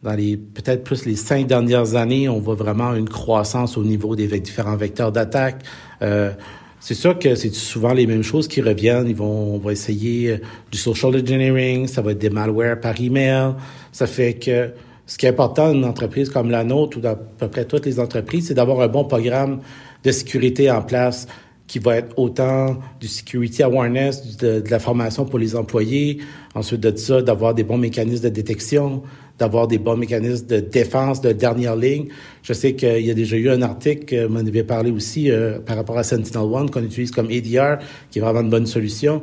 G: dans les peut-être plus les cinq dernières années, on voit vraiment une croissance au niveau des différents vecteurs d'attaque. Euh, c'est sûr que c'est souvent les mêmes choses qui reviennent. Ils vont, on va essayer euh, du social engineering, ça va être des malwares par email. Ça fait que ce qui est important dans une entreprise comme la nôtre ou dans à peu près toutes les entreprises, c'est d'avoir un bon programme de sécurité en place qui va être autant du security awareness, de, de la formation pour les employés, ensuite de ça, d'avoir des bons mécanismes de détection, d'avoir des bons mécanismes de défense de dernière ligne. Je sais qu'il y a déjà eu un article, que m'en avait parlé aussi euh, par rapport à Sentinel-1 qu'on utilise comme ADR, qui est vraiment une bonne solution.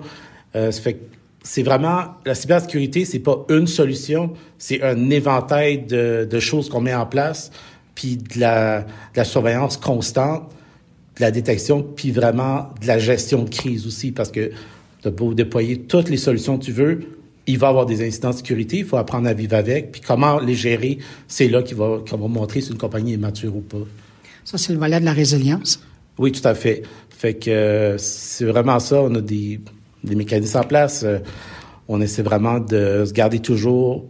G: Euh, ça fait c'est vraiment la cybersécurité, c'est pas une solution, c'est un éventail de, choses qu'on met en place, puis de la, surveillance constante, de la détection, puis vraiment de la gestion de crise aussi, parce que tu beau déployer toutes les solutions que tu veux, il va y avoir des incidents de sécurité, il faut apprendre à vivre avec, puis comment les gérer, c'est là va, qu'on va montrer si une compagnie est mature ou pas.
B: Ça, c'est le volet de la résilience.
G: Oui, tout à fait. Fait que euh, c'est vraiment ça, on a des, des mécanismes en place. Euh, on essaie vraiment de se garder toujours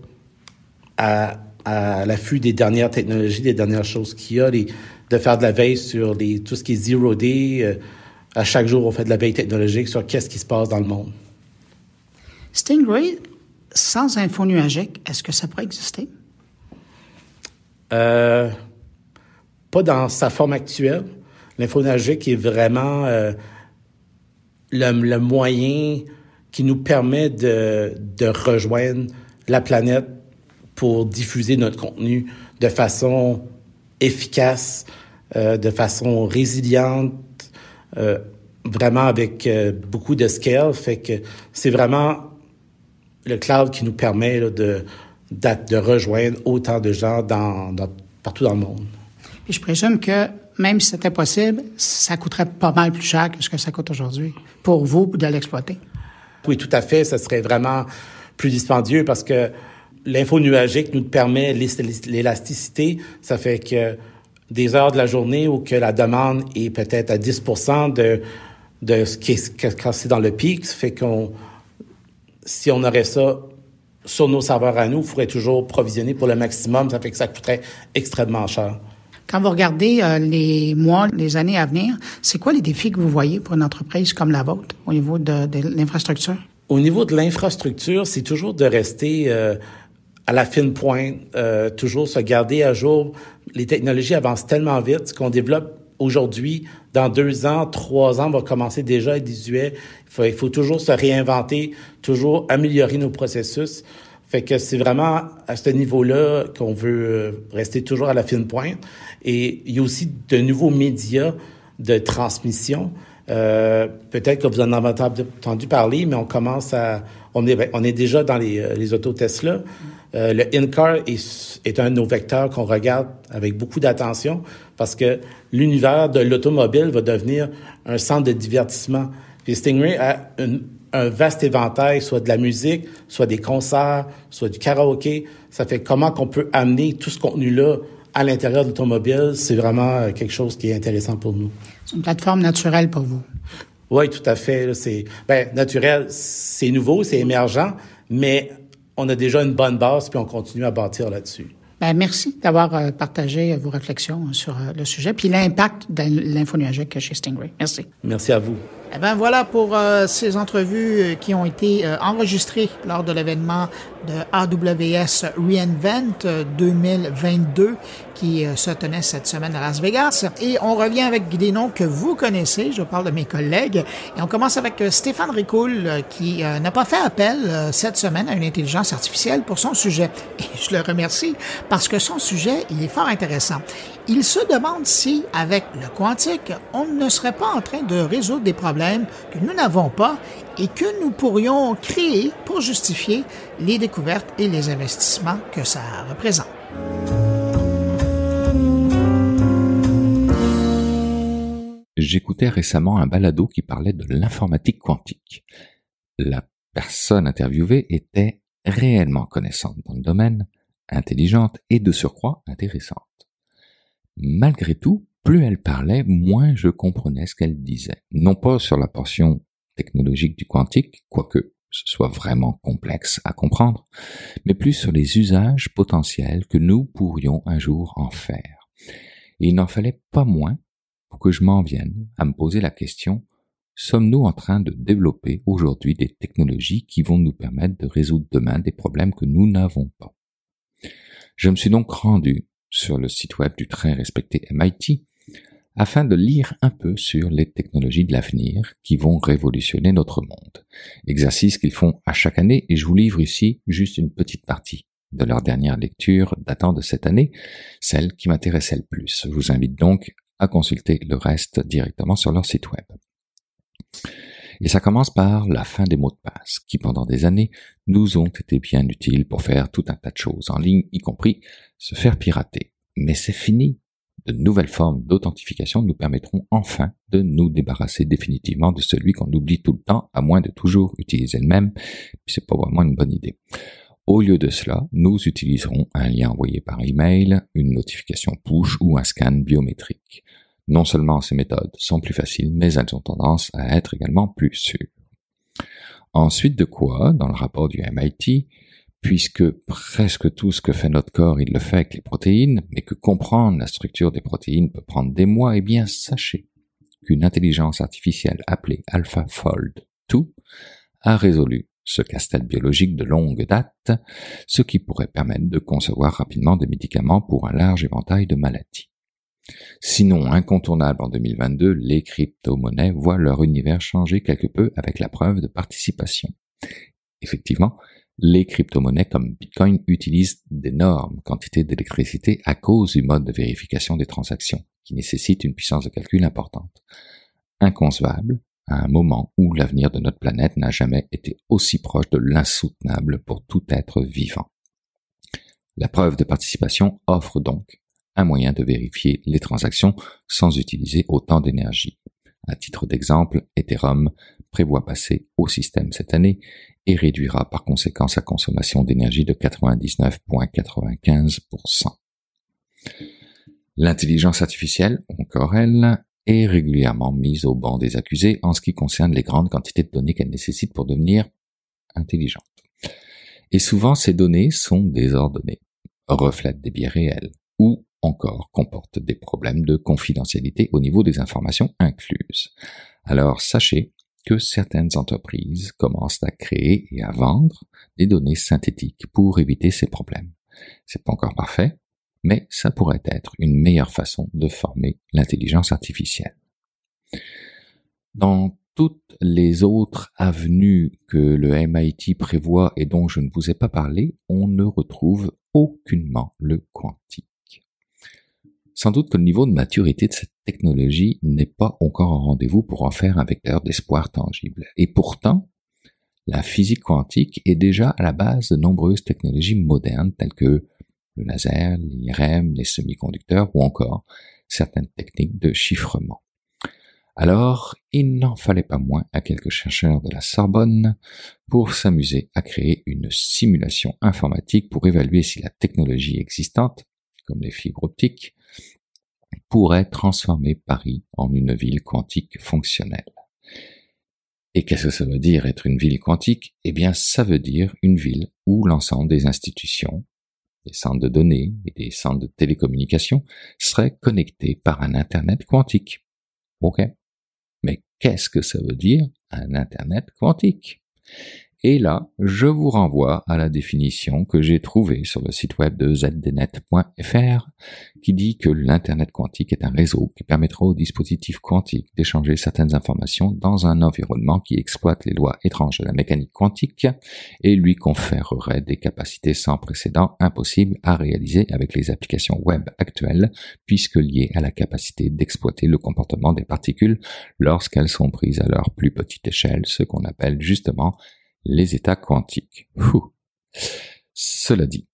G: à, à l'affût des dernières technologies, des dernières choses qu'il y a, de faire de la veille sur les, tout ce qui est zero day. Euh, à chaque jour, on fait de la veille technologique sur qu'est-ce qui se passe dans le monde.
B: Stingray, sans info nuagique, est-ce que ça pourrait exister?
G: Euh, pas dans sa forme actuelle. L'info nuagique est vraiment euh, le, moyen qui nous permet de, de rejoindre la planète pour diffuser notre contenu de façon efficace, euh, de façon résiliente, vraiment avec beaucoup de scale. Fait que c'est vraiment le cloud qui nous permet là, de, de, rejoindre autant de gens dans, dans, partout dans le monde.
B: Puis je présume que même si c'était possible, ça coûterait pas mal plus cher que ce que ça coûte aujourd'hui pour vous de l'exploiter.
G: Oui, tout à fait. Ça serait vraiment plus dispendieux parce que l'info nuagique nous permet l'élasticité. Ça fait que des heures de la journée où que la demande est peut-être à 10 de, de ce qui est quand c'est dans le pic, ça fait qu'on si on aurait ça sur nos serveurs à nous, il faudrait toujours provisionner pour le maximum. Ça fait que ça coûterait extrêmement cher.
B: Quand vous regardez euh, les mois, les années à venir, c'est quoi les défis que vous voyez pour une entreprise comme la vôtre au niveau de, de l'infrastructure?
G: Au niveau de l'infrastructure, c'est toujours de rester euh, à la fine pointe, euh, toujours se garder à jour. Les technologies avancent tellement vite qu'on développe aujourd'hui, dans deux ans, trois ans, va commencer déjà à être désuet. Il faut, il faut toujours se réinventer, toujours améliorer nos processus. Fait que c'est vraiment à ce niveau-là qu'on veut euh, rester toujours à la fine pointe. Et il y a aussi de nouveaux médias de transmission. Euh, peut-être que vous en avez entendu parler, mais on commence à, on est, on est déjà dans les, euh, les autos Tesla. Euh, le in-car est, est, un de nos vecteurs qu'on regarde avec beaucoup d'attention parce que l'univers de l'automobile va devenir un centre de divertissement. Puis Stingray a un vaste éventail, soit de la musique, soit des concerts, soit du karaoké. Ça fait comment qu'on peut amener tout ce contenu-là à l'intérieur de l'automobile, c'est vraiment euh, quelque chose qui est intéressant pour nous.
B: C'est une plateforme naturelle pour vous.
G: Oui, tout à fait. C'est ben naturel, c'est nouveau, c'est émergent, mais on a déjà une bonne base puis on continue à bâtir là-dessus.
B: Ben, merci d'avoir euh, partagé vos réflexions sur euh, le sujet puis l'impact de l'info chez Stingray. Merci.
G: Merci à vous.
B: Eh ben voilà pour euh, ces entrevues euh, qui ont été euh, enregistrées lors de l'événement de AWS reInvent 2022 qui se tenait cette semaine à Las Vegas. Et on revient avec des noms que vous connaissez. Je parle de mes collègues. Et on commence avec Stéphane Ricoul qui n'a pas fait appel cette semaine à une intelligence artificielle pour son sujet. Et je le remercie parce que son sujet, il est fort intéressant. Il se demande si, avec le quantique, on ne serait pas en train de résoudre des problèmes que nous n'avons pas et que nous pourrions créer pour justifier les découvertes et les investissements que ça représente.
H: J'écoutais récemment un balado qui parlait de l'informatique quantique. La personne interviewée était réellement connaissante dans le domaine, intelligente et de surcroît intéressante. Malgré tout, plus elle parlait, moins je comprenais ce qu'elle disait. Non pas sur la portion technologique du quantique, quoique ce soit vraiment complexe à comprendre, mais plus sur les usages potentiels que nous pourrions un jour en faire. Il n'en fallait pas moins pour que je m'en vienne à me poser la question, sommes-nous en train de développer aujourd'hui des technologies qui vont nous permettre de résoudre demain des problèmes que nous n'avons pas? Je me suis donc rendu sur le site web du très respecté MIT afin de lire un peu sur les technologies de l'avenir qui vont révolutionner notre monde. Exercice qu'ils font à chaque année et je vous livre ici juste une petite partie de leur dernière lecture datant de cette année, celle qui m'intéressait le plus. Je vous invite donc à consulter le reste directement sur leur site web. Et ça commence par la fin des mots de passe, qui pendant des années nous ont été bien utiles pour faire tout un tas de choses en ligne, y compris se faire pirater. Mais c'est fini. De nouvelles formes d'authentification nous permettront enfin de nous débarrasser définitivement de celui qu'on oublie tout le temps, à moins de toujours utiliser le même, c'est pas vraiment une bonne idée. Au lieu de cela, nous utiliserons un lien envoyé par email, une notification push ou un scan biométrique. Non seulement ces méthodes sont plus faciles, mais elles ont tendance à être également plus sûres. Ensuite de quoi, dans le rapport du MIT, puisque presque tout ce que fait notre corps, il le fait avec les protéines, mais que comprendre la structure des protéines peut prendre des mois, eh bien sachez qu'une intelligence artificielle appelée AlphaFold 2 a résolu ce casse-tête biologique de longue date, ce qui pourrait permettre de concevoir rapidement des médicaments pour un large éventail de maladies. Sinon incontournable en 2022, les crypto-monnaies voient leur univers changer quelque peu avec la preuve de participation. Effectivement, les crypto-monnaies comme Bitcoin utilisent d'énormes quantités d'électricité à cause du mode de vérification des transactions, qui nécessite une puissance de calcul importante. Inconcevable à un moment où l'avenir de notre planète n'a jamais été aussi proche de l'insoutenable pour tout être vivant. La preuve de participation offre donc un moyen de vérifier les transactions sans utiliser autant d'énergie. À titre d'exemple, Ethereum prévoit passer au système cette année et réduira par conséquent sa consommation d'énergie de 99,95%. L'intelligence artificielle, encore elle, est régulièrement mise au banc des accusés en ce qui concerne les grandes quantités de données qu'elle nécessite pour devenir intelligente. Et souvent ces données sont désordonnées, reflètent des biais réels encore comportent des problèmes de confidentialité au niveau des informations incluses. Alors sachez que certaines entreprises commencent à créer et à vendre des données synthétiques pour éviter ces problèmes. C'est pas encore parfait, mais ça pourrait être une meilleure façon de former l'intelligence artificielle. Dans toutes les autres avenues que le MIT prévoit et dont je ne vous ai pas parlé, on ne retrouve aucunement le quantique. Sans doute que le niveau de maturité de cette technologie n'est pas encore au rendez-vous pour en faire un vecteur d'espoir tangible. Et pourtant, la physique quantique est déjà à la base de nombreuses technologies modernes telles que le laser, l'IRM, les semi-conducteurs ou encore certaines techniques de chiffrement. Alors, il n'en fallait pas moins à quelques chercheurs de la Sorbonne pour s'amuser à créer une simulation informatique pour évaluer si la technologie existante, comme les fibres optiques, pourrait transformer Paris en une ville quantique fonctionnelle. Et qu'est-ce que ça veut dire être une ville quantique? Eh bien, ça veut dire une ville où l'ensemble des institutions, des centres de données et des centres de télécommunications seraient connectés par un Internet quantique. Ok? Mais qu'est-ce que ça veut dire un Internet quantique? Et là, je vous renvoie à la définition que j'ai trouvée sur le site web de zdnet.fr qui dit que l'Internet quantique est un réseau qui permettra aux dispositifs quantiques d'échanger certaines informations dans un environnement qui exploite les lois étranges de la mécanique quantique et lui conférerait des capacités sans précédent impossibles à réaliser avec les applications web actuelles puisque liées à la capacité d'exploiter le comportement des particules lorsqu'elles sont prises à leur plus petite échelle, ce qu'on appelle justement les états quantiques. Cela dit,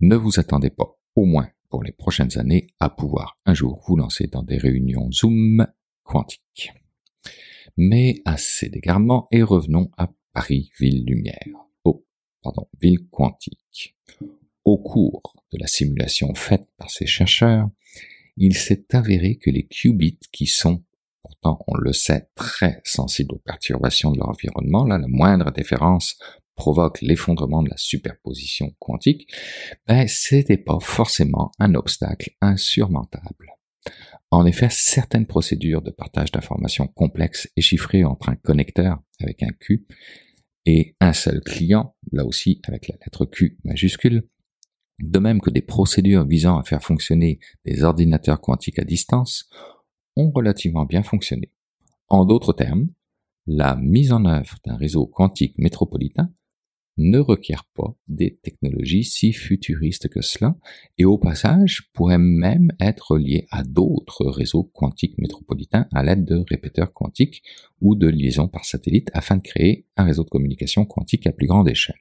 H: ne vous attendez pas, au moins pour les prochaines années, à pouvoir un jour vous lancer dans des réunions Zoom quantiques. Mais assez d'égarement et revenons à Paris Ville Lumière. Oh, pardon, Ville Quantique. Au cours de la simulation faite par ces chercheurs, il s'est avéré que les qubits qui sont pourtant on le sait, très sensibles aux perturbations de leur environnement. Là, la moindre différence provoque l'effondrement de la superposition quantique, ben, c'était pas forcément un obstacle insurmontable. En effet, certaines procédures de partage d'informations complexes et chiffrées entre un connecteur avec un Q et un seul client, là aussi avec la lettre Q majuscule, de même que des procédures visant à faire fonctionner des ordinateurs quantiques à distance, ont relativement bien fonctionné. En d'autres termes, la mise en œuvre d'un réseau quantique métropolitain ne requiert pas des technologies si futuristes que cela, et au passage pourrait même être lié à d'autres réseaux quantiques métropolitains à l'aide de répéteurs quantiques ou de liaisons par satellite afin de créer un réseau de communication quantique à plus grande échelle.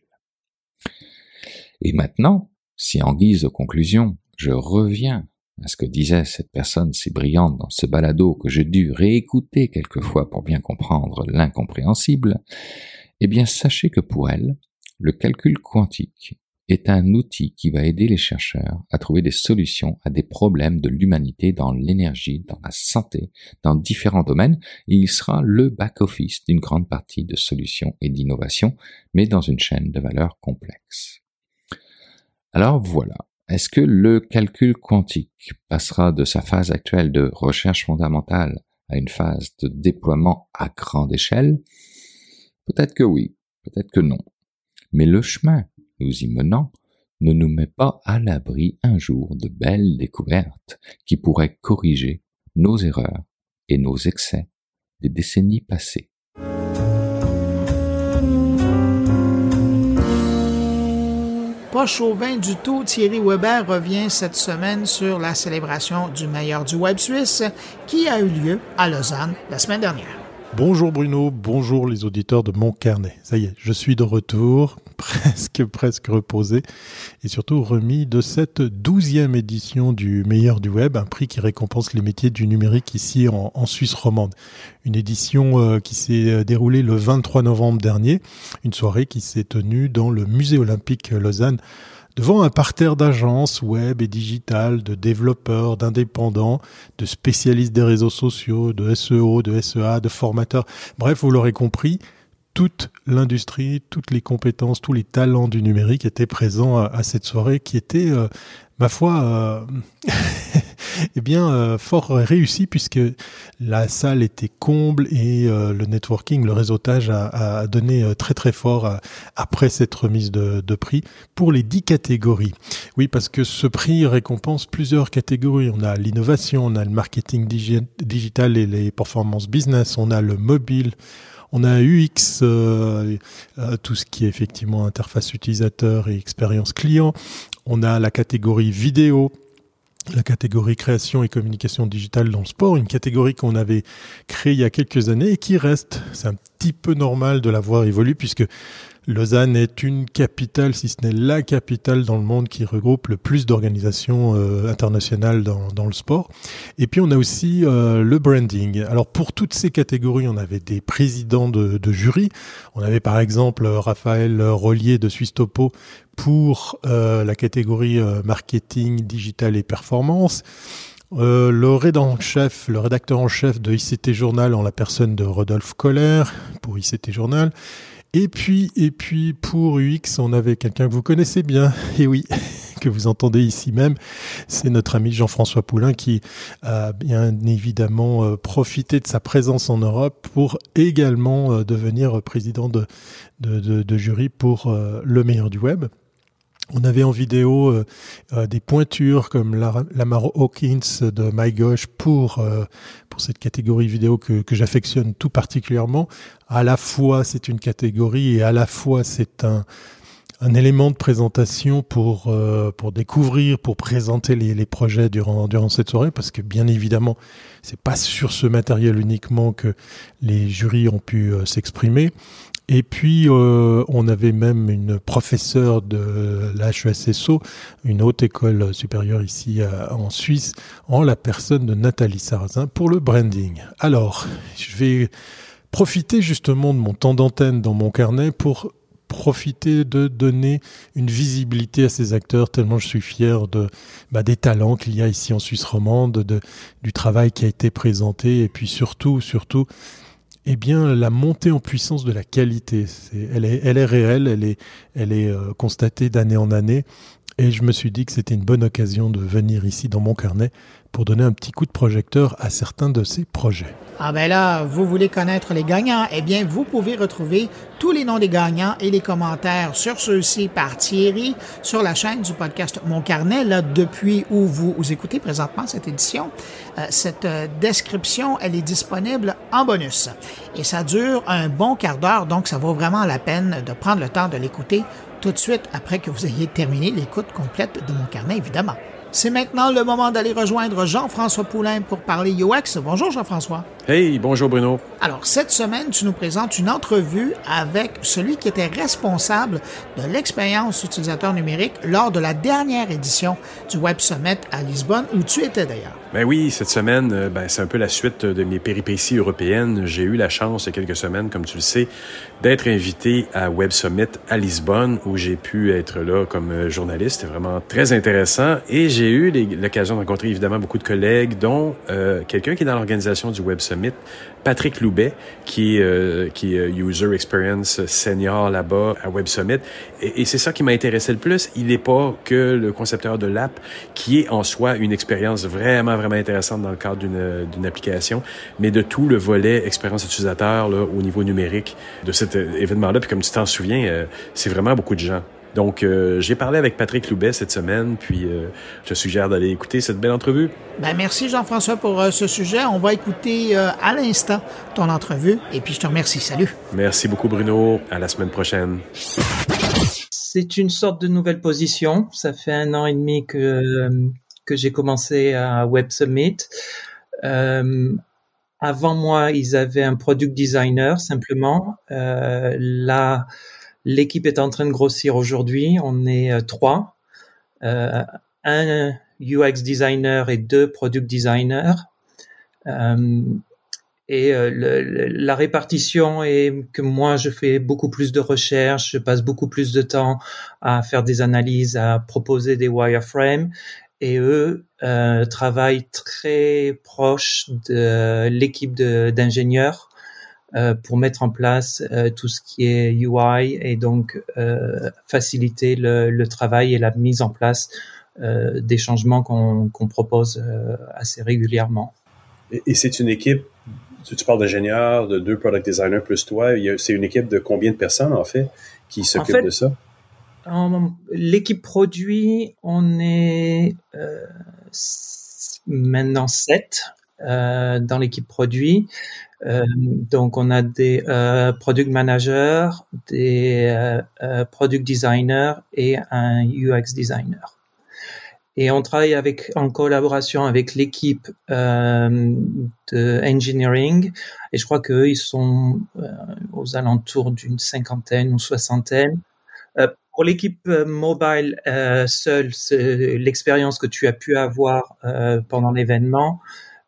H: Et maintenant, si en guise de conclusion, je reviens à ce que disait cette personne si brillante dans ce balado que j'ai dû réécouter quelquefois pour bien comprendre l'incompréhensible, eh bien sachez que pour elle, le calcul quantique est un outil qui va aider les chercheurs à trouver des solutions à des problèmes de l'humanité dans l'énergie, dans la santé, dans différents domaines, il sera le back-office d'une grande partie de solutions et d'innovations, mais dans une chaîne de valeur complexe. Alors voilà, est-ce que le calcul quantique passera de sa phase actuelle de recherche fondamentale à une phase de déploiement à grande échelle? Peut-être que oui, Peut-être que non. Mais le chemin nous y menant ne nous met pas à l'abri un jour de belles découvertes qui pourraient corriger nos erreurs et nos excès des décennies passées.
B: Pas chauvin du tout, Thierry Weber revient cette semaine sur la célébration du meilleur du web suisse qui a eu lieu à Lausanne la semaine dernière.
I: Bonjour Bruno, bonjour les auditeurs de mon carnet. Ça y est, je suis de retour, [LAUGHS] presque, presque reposé, et surtout remis de cette douzième édition du meilleur du web, un prix qui récompense les métiers du numérique ici en, Suisse romande. Une édition euh, qui s'est euh, déroulée le 23 novembre dernier, une soirée qui s'est tenue dans le musée olympique Lausanne devant un parterre d'agences web et digitales, de développeurs, d'indépendants, de spécialistes des réseaux sociaux, de SEO, de SEA, de formateurs. Bref, vous l'aurez compris, toute l'industrie, toutes les compétences, tous les talents du numérique étaient présents à, cette soirée qui était, euh, ma foi, euh, [LAUGHS] eh bien, euh, fort réussi puisque la salle était comble et euh, le networking, le réseautage a, donné euh, très très fort après cette remise de, prix pour les dix catégories. Oui, parce que ce prix récompense plusieurs catégories. On a l'innovation, on a le marketing digital et les performances business, on a le mobile, on a UX, tout ce qui est effectivement interface utilisateur et expérience client. On a la catégorie vidéo, la catégorie création et communication digitale dans le sport, une catégorie qu'on avait créée il y a quelques années et qui reste, c'est un petit peu normal de la voir évoluer puisque Lausanne est une capitale, si ce n'est la capitale dans le monde qui regroupe le plus d'organisations euh, internationales dans, dans, le sport. Et puis on a aussi euh, le branding. Alors pour toutes ces catégories, on avait des présidents de, jury. On avait par exemple Raphaël Rollier de Suisse Topo pour euh, la catégorie marketing, digital et performance. Euh, le en chef, le rédacteur en chef de ICT Journal en la personne de Rodolphe Koller pour ICT Journal, et puis, et puis pour UX, on avait quelqu'un que vous connaissez bien, [LAUGHS] et oui, [LAUGHS] que vous entendez ici même, c'est notre ami Jean-François Poulain qui a bien évidemment euh, profité de sa présence en Europe pour également euh, devenir président de, de, jury pour euh, le meilleur du web. On avait en vidéo euh, euh, des pointures comme Lamar Hawkins de MyGosh pour euh, pour cette catégorie vidéo que, que j'affectionne tout particulièrement. À la fois c'est une catégorie et à la fois c'est un un élément de présentation pour pour découvrir, pour présenter les, les projets durant durant cette soirée, parce que bien évidemment, c'est pas sur ce matériel uniquement que les jurys ont pu s'exprimer. Et puis, euh, on avait même une professeure de l'HESSO, une haute école supérieure ici en Suisse, en la personne de Nathalie Sarrazin pour le branding. Alors, je vais profiter justement de mon temps d'antenne dans mon carnet pour profiter de donner une visibilité à ces acteurs tellement je suis fier de bah, des talents qu'il y a ici en Suisse romande, de, du travail qui a été présenté et puis surtout surtout eh bien, la montée en puissance de la qualité, elle, est, elle est réelle, elle est, elle est euh, constatée d'année en année. Et je me suis dit que c'était une bonne occasion de venir ici dans mon carnet pour donner un petit coup de projecteur à certains de ces projets.
B: Ah ben là, vous voulez connaître les gagnants? Eh bien, vous pouvez retrouver tous les noms des gagnants et les commentaires sur ceux-ci par Thierry sur la chaîne du podcast Mon Carnet, là, depuis où vous, vous écoutez présentement cette édition. Euh, cette euh, description, elle est disponible en bonus. Et ça dure un bon quart d'heure, donc ça vaut vraiment la peine de prendre le temps de l'écouter tout de suite après que vous ayez terminé l'écoute complète de Mon Carnet, évidemment. C'est maintenant le moment d'aller rejoindre Jean-François Poulain pour parler UX. Bonjour Jean-François.
J: Hey, bonjour Bruno.
B: Alors, cette semaine, tu nous présentes une entrevue avec celui qui était responsable de l'expérience utilisateur numérique lors de la dernière édition du Web Summit à Lisbonne, où tu étais d'ailleurs.
J: Ben oui, cette semaine, euh, ben, c'est un peu la suite de mes péripéties européennes. J'ai eu la chance, il y a quelques semaines, comme tu le sais, d'être invité à Web Summit à Lisbonne, où j'ai pu être là comme euh, journaliste. C'était vraiment très intéressant. Et j'ai eu l'occasion de rencontrer évidemment beaucoup de collègues, dont euh, quelqu'un qui est dans l'organisation du Web Summit Patrick Loubet, qui est, euh, est User Experience Senior là-bas à Web Summit. Et, c'est ça qui m'a intéressé le plus. Il n'est pas que le concepteur de l'app, qui est en soi une expérience vraiment, vraiment intéressante dans le cadre d'une, d'une application, mais de tout le volet expérience utilisateur au niveau numérique de cet événement-là. Puis comme tu t'en souviens, euh, c'est vraiment beaucoup de gens. Donc, euh, j'ai parlé avec Patrick Loubet cette semaine, puis euh, je suggère d'aller écouter cette belle entrevue.
B: Ben, merci Jean-François pour euh, ce sujet. On va écouter à l'instant ton entrevue et puis je te remercie. Salut.
J: Merci beaucoup Bruno. À la semaine prochaine.
K: C'est une sorte de nouvelle position. Ça fait un an et demi que, que j'ai commencé à Web Summit. avant moi, ils avaient un product designer simplement. là, L'équipe est en train de grossir aujourd'hui. On est euh, trois. Euh, un UX designer et deux product designers. Euh, et la répartition est que moi, je fais beaucoup plus de recherches, je passe beaucoup plus de temps à faire des analyses, à proposer des wireframes. Et eux travaillent très proche de l'équipe d'ingénieurs pour mettre en place euh, tout ce qui est UI et donc euh, faciliter le, le, travail et la mise en place des changements qu'on propose assez régulièrement.
J: Et, et c'est une équipe, tu, parles d'ingénieurs, de deux product designers plus toi, c'est une équipe de combien de personnes en fait qui s'occupe de ça?
K: L'équipe produit, on est maintenant sept euh, dans l'équipe produit. Euh, donc, on a des euh, product managers, des euh, product designers et un UX designer. Et on travaille en collaboration avec l'équipe euh, de engineering. Et je crois qu'eux, ils sont aux alentours d'une cinquantaine ou soixantaine. pour l'équipe mobile seule, l'expérience que tu as pu avoir pendant l'événement,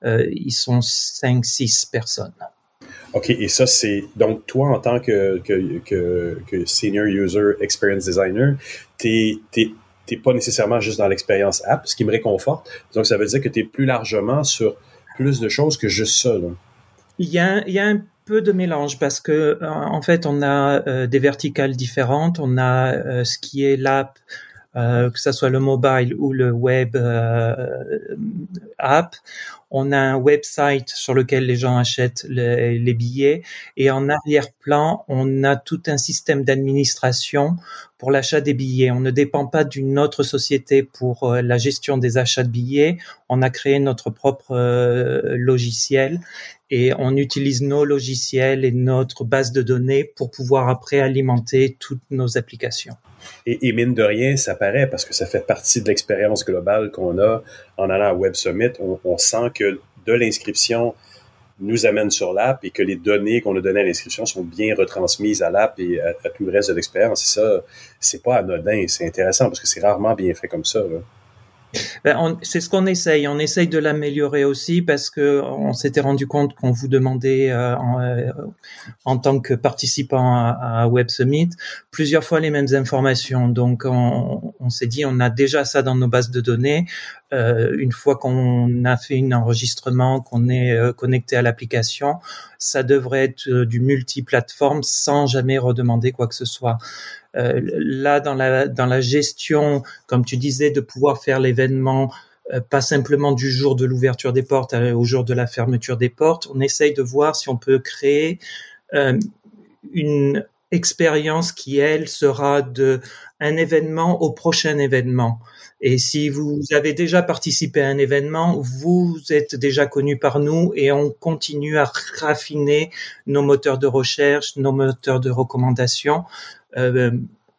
K: ils sont 5-6 personnes.
J: OK, et ça, c'est donc toi, en tant que, que, que, que Senior User Experience Designer, tu n'es pas nécessairement juste dans l'expérience app, ce qui me réconforte. Donc, ça veut dire que tu es plus largement sur plus de choses que juste ça. Là.
K: Il, y a, il y a un peu de mélange parce que en fait, on a euh, des verticales différentes. On a euh, ce qui est l'app euh, que ce soit le mobile ou le web euh, app. On a un website sur lequel les gens achètent les billets et en arrière-plan, on a tout un système d'administration pour l'achat des billets. On ne dépend pas d'une autre société pour euh, la gestion des achats de billets. On a créé notre propre logiciel et on utilise nos logiciels et notre base de données pour pouvoir après alimenter toutes nos applications.
J: Et, mine de rien, ça paraît parce que ça fait partie de l'expérience globale qu'on a en allant à Web Summit. On, sent que de l'inscription nous amène sur l'app et que les données qu'on a données à l'inscription sont bien retransmises à l'app et à, tout le reste de l'expérience. Et ça, c'est pas anodin, c'est intéressant parce que c'est rarement bien fait comme ça.
K: Ben, c'est ce qu'on essaye. On essaye de l'améliorer aussi parce que on s'était rendu compte qu'on vous demandait euh, euh, en, tant que participant à, Web Summit plusieurs fois les mêmes informations. Donc on, on s'est dit on a déjà ça dans nos bases de données. Euh, une fois qu'on a fait un enregistrement, qu'on est euh, connecté à l'application, ça devrait être euh, du multiplateforme sans jamais redemander quoi que ce soit. Euh, là, dans la, dans la gestion, comme tu disais, de pouvoir faire l'événement pas simplement du jour de l'ouverture des portes au jour de la fermeture des portes, on essaye de voir si on peut créer une expérience qui, elle, sera de un événement au prochain événement. Et si vous avez déjà participé à un événement, vous êtes déjà connu par nous et on continue à raffiner nos moteurs de recherche, nos moteurs de recommandation. Euh,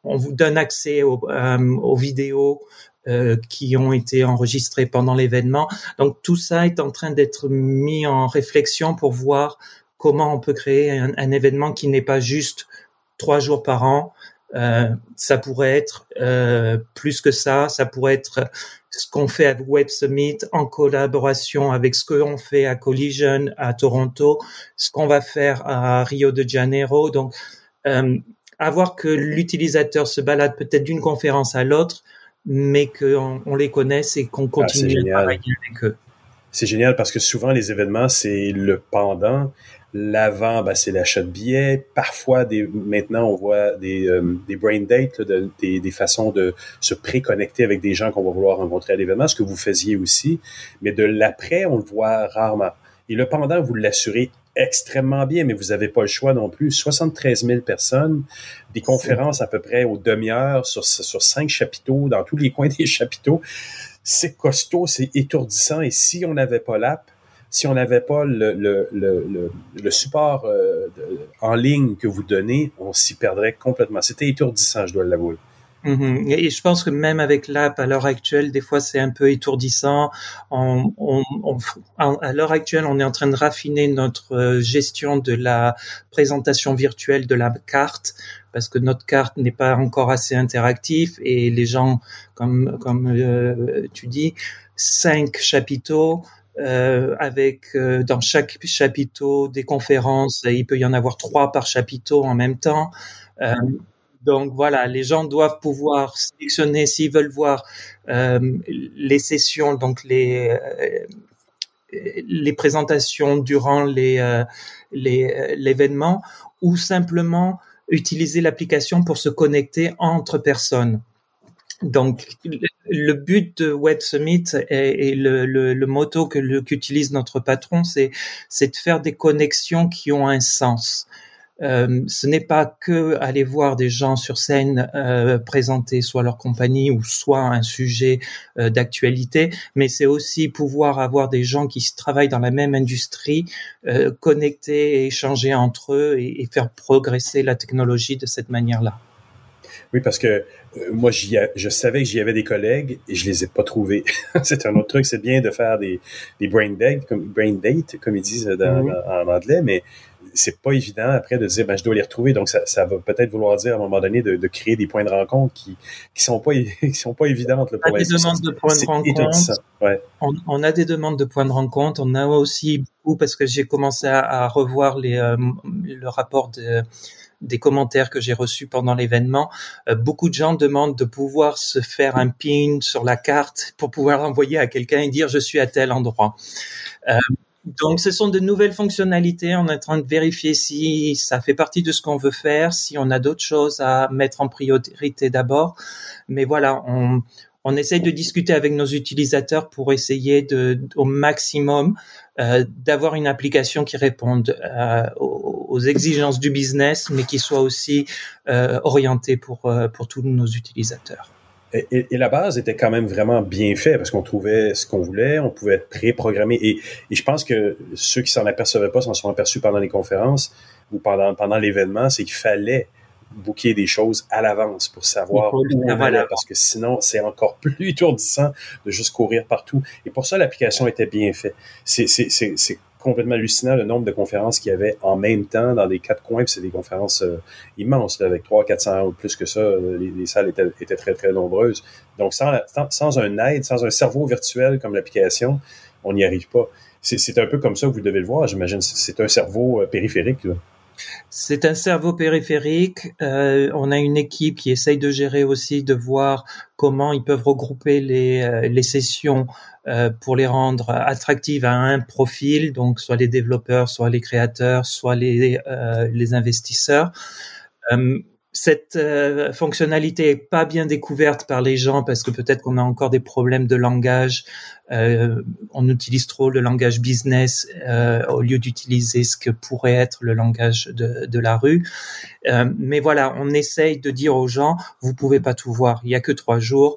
K: on vous donne accès aux, euh, vidéos euh, qui ont été enregistrées pendant l'événement. Donc tout ça est en train d'être mis en réflexion pour voir comment on peut créer un événement qui n'est pas juste trois jours par an, ça pourrait être plus que ça, ça pourrait être ce qu'on fait à Web Summit en collaboration avec ce qu'on fait à Collision à Toronto, ce qu'on va faire à Rio de Janeiro. Donc, avoir que l'utilisateur se balade peut-être d'une conférence à l'autre, mais qu'on on les connaisse et qu'on ah, continue à travailler avec eux.
J: c'est génial parce que souvent les événements, c'est le pendant. L'avant, ben, c'est l'achat de billets. Parfois, des, maintenant, on voit des, euh, des brain dates, des, des, façons de se préconnecter avec des gens qu'on va vouloir rencontrer à l'événement, ce que vous faisiez aussi. Mais de l'après, on le voit rarement. Et le pendant, vous l'assurez extrêmement bien, mais vous n'avez pas le choix non plus. 73 000 personnes, des conférences à peu près aux demi-heures sur, sur cinq chapiteaux, dans tous les coins [LAUGHS] des chapiteaux. C'est costaud, c'est étourdissant. Et si on n'avait pas l'app, si on n'avait pas le, le, le, le support euh, en ligne que vous donnez, on s'y perdrait complètement. C'était étourdissant, je dois l'avouer.
K: Mhm. Et je pense que même avec l'app à l'heure actuelle, des fois c'est un peu étourdissant. À l'heure actuelle, on est en train de raffiner notre euh, gestion de la présentation virtuelle de la carte parce que notre carte n'est pas encore assez interactive et les gens, comme comme euh, tu dis, cinq chapiteaux. Euh, avec dans chaque chapiteau des conférences, il peut y en avoir trois par chapiteau en même temps. Donc voilà, les gens doivent pouvoir sélectionner s'ils veulent voir euh, les sessions, donc les euh, les présentations durant les euh, l'événement, ou simplement utiliser l'application pour se connecter entre personnes. Donc, le but de Web Summit et, le, le, le, motto que qu'utilise notre patron, c'est c'est de faire des connexions qui ont un sens. Euh, ce n'est pas que aller voir des gens sur scène euh, présenter soit leur compagnie ou soit un sujet euh, d'actualité, mais c'est aussi pouvoir avoir des gens qui travaillent dans la même industrie, connecter et échanger entre eux et, et, faire progresser la technologie de cette manière-là.
J: Oui, parce que moi, je savais que j'y avais des collègues et je les ai pas trouvés. [LAUGHS] c'est un autre truc, c'est bien de faire des, des brain dates, comme brain date, comme ils disent dans, mm -hmm. en anglais, mais c'est pas évident après de dire ben je dois les retrouver. Donc ça, ça va peut-être vouloir dire à un moment donné de, de, créer des points de rencontre qui qui sont pas [LAUGHS] qui sont pas évidentes là,
K: pour on a des demandes de points de rencontre.
J: Ouais.
K: on, on, a des demandes de points de rencontre. On a aussi beaucoup parce que j'ai commencé à, à, revoir les euh, le rapport de des commentaires que j'ai reçus pendant l'événement, euh, beaucoup de gens demandent de pouvoir se faire un pin sur la carte pour pouvoir envoyer à quelqu'un et dire je suis à tel endroit. Euh, donc, ce sont de nouvelles fonctionnalités. On est en train de vérifier si ça fait partie de ce qu'on veut faire, si on a d'autres choses à mettre en priorité d'abord. Mais voilà, on, on essaye de discuter avec nos utilisateurs pour essayer de, au maximum euh, d'avoir une application qui réponde euh, aux, exigences du business, mais qui soit aussi euh, orientée pour, euh, pour tous nos utilisateurs.
J: Et, la base était quand même vraiment bien faite parce qu'on trouvait ce qu'on voulait, on pouvait être préprogrammé. Et, et je pense que ceux qui s'en apercevaient pas s'en sont aperçus pendant les conférences ou pendant, pendant l'événement, c'est qu'il fallait booker des choses à l'avance pour savoir où on allait, parce que sinon, c'est encore [LAUGHS] plus étourdissant de juste courir partout. Et pour ça, l'application était bien faite. C'est complètement hallucinant le nombre de conférences qu'il y avait en même temps dans les quatre coins. c'est des conférences euh, immenses, là, avec 300, 400 ou plus que ça. Les, les salles étaient, étaient, très, très nombreuses. Donc, sans, sans un aide, sans un cerveau virtuel comme l'application, on n'y arrive pas. C'est un peu comme ça que vous devez le voir, j'imagine. C'est un cerveau euh, périphérique. Là.
K: C'est un cerveau périphérique. Euh, on a une équipe qui essaye de gérer aussi, de voir comment ils peuvent regrouper les, euh, les sessions euh, pour les rendre attractives à un profil, donc soit les développeurs, soit les créateurs, soit les, euh, les investisseurs. Cette euh, fonctionnalité est pas bien découverte par les gens parce que peut-être qu'on a encore des problèmes de langage. Euh, on utilise trop le langage business euh, au lieu d'utiliser ce que pourrait être le langage de, de la rue. Mais voilà, on essaye de dire aux gens, vous pouvez pas tout voir. Il y a que trois jours.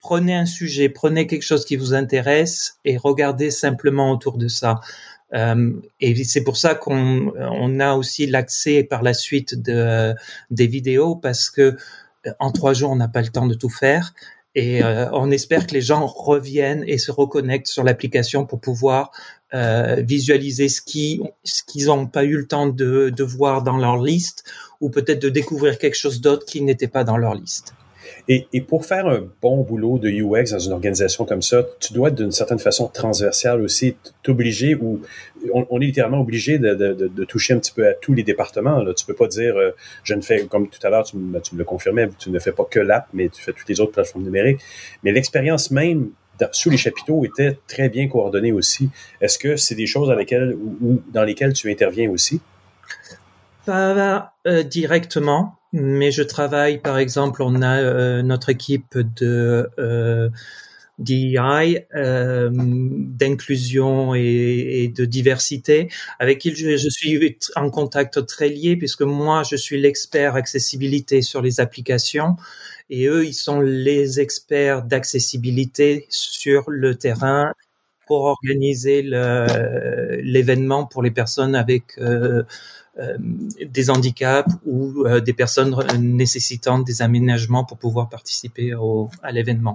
K: Prenez un sujet, prenez quelque chose qui vous intéresse et regardez simplement autour de ça. Euh, et c'est pour ça qu'on on a aussi l'accès par la suite de, des vidéos parce que euh, en trois jours on n'a pas le temps de tout faire et euh, on espère que les gens reviennent et se reconnectent sur l'application pour pouvoir visualiser ce qui ce qu'ils n'ont pas eu le temps de, de voir dans leur liste ou peut-être de découvrir quelque chose d'autre qui n'était pas dans leur liste.
J: Et, et, pour faire un bon boulot de UX dans une organisation comme ça, tu dois être d'une certaine façon transversale aussi, t'obliger ou on, est littéralement obligé de, de, de, toucher un petit peu à tous les départements. Là. Tu peux pas dire euh, je ne fais comme tout à l'heure, tu, tu, me le confirmais, tu ne fais pas que l'app, mais tu fais toutes les autres plateformes numériques. Mais l'expérience même sous les chapiteaux étaient très bien coordonnés aussi. Est-ce que c'est des choses dans lesquelles, ou, dans lesquelles tu interviens aussi?
K: Pas euh, directement, mais je travaille, par exemple, on a euh, notre équipe de euh, DEI, euh, d'inclusion et, de diversité, avec qui je, je, suis en contact très lié, puisque moi, je suis l'expert accessibilité sur les applications, et eux, ils sont les experts d'accessibilité sur le terrain pour organiser l'événement pour les personnes avec des handicaps ou euh, des personnes nécessitant des aménagements pour pouvoir participer au, à l'événement.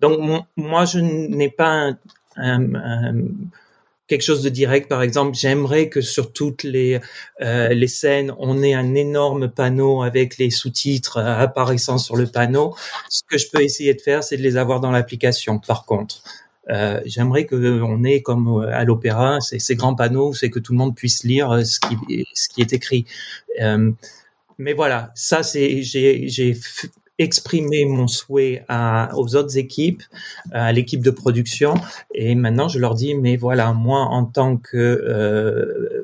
K: Donc moi, je n'ai pas quelque chose de direct. Par exemple, j'aimerais que sur toutes les euh, les scènes, on ait un énorme panneau avec les sous-titres apparaissant sur le panneau. Ce que je peux essayer de faire, c'est de les avoir dans l'application. Par contre, euh, j'aimerais qu'on ait comme euh, à l'opéra ces, ces, grands panneaux, c'est que tout le monde puisse lire euh, ce qui, ce qui est écrit. Euh, mais voilà, ça c'est j'ai exprimé mon souhait à, aux autres équipes, à l'équipe de production, et maintenant je leur dis mais voilà moi en tant que euh,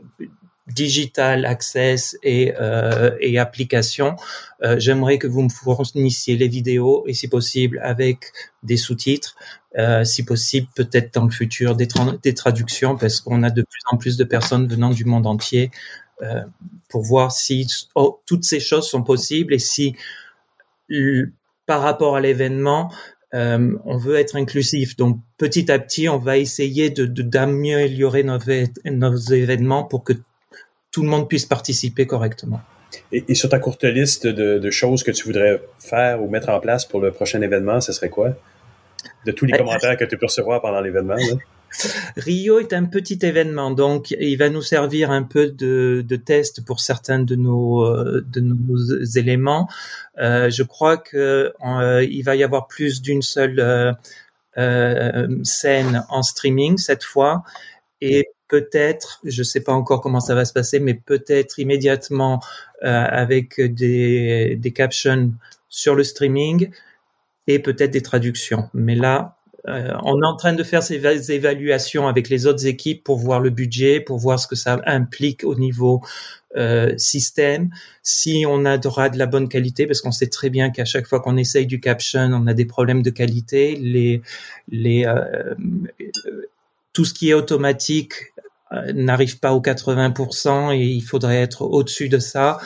K: digital access et, euh, et application, euh, j'aimerais que vous me fournissiez les vidéos et si possible avec des sous-titres, euh, si possible peut-être dans le futur des, des traductions parce qu'on a de plus en plus de personnes venant du monde entier euh, pour voir si oh, toutes ces choses sont possibles et si par rapport à l'événement, euh, on veut être inclusif. Donc petit à petit, on va essayer de d'améliorer nos, nos événements pour que tout le monde puisse participer correctement.
J: Et, sur ta courte liste de, choses que tu voudrais faire ou mettre en place pour le prochain événement, ce serait quoi? De tous les ben, commentaires que tu peux recevoir pendant l'événement. [LAUGHS]
K: Rio est un petit événement, donc il va nous servir un peu de, test pour certains de nos, euh, de nos éléments. Euh, je crois que euh, il va y avoir plus d'une seule scène en streaming cette fois, et peut-être, je ne sais pas encore comment ça va se passer, mais peut-être immédiatement euh, avec des, des captions sur le streaming et peut-être des traductions. Mais là, euh, on est en train de faire ces évaluations avec les autres équipes pour voir le budget, pour voir ce que ça implique au niveau euh, système, si on aura de la bonne qualité, parce qu'on sait très bien qu'à chaque fois qu'on essaye du caption, on a des problèmes de qualité. Les, les, euh, tout ce qui est automatique euh, n'arrive pas aux 80% et il faudrait être au-dessus de ça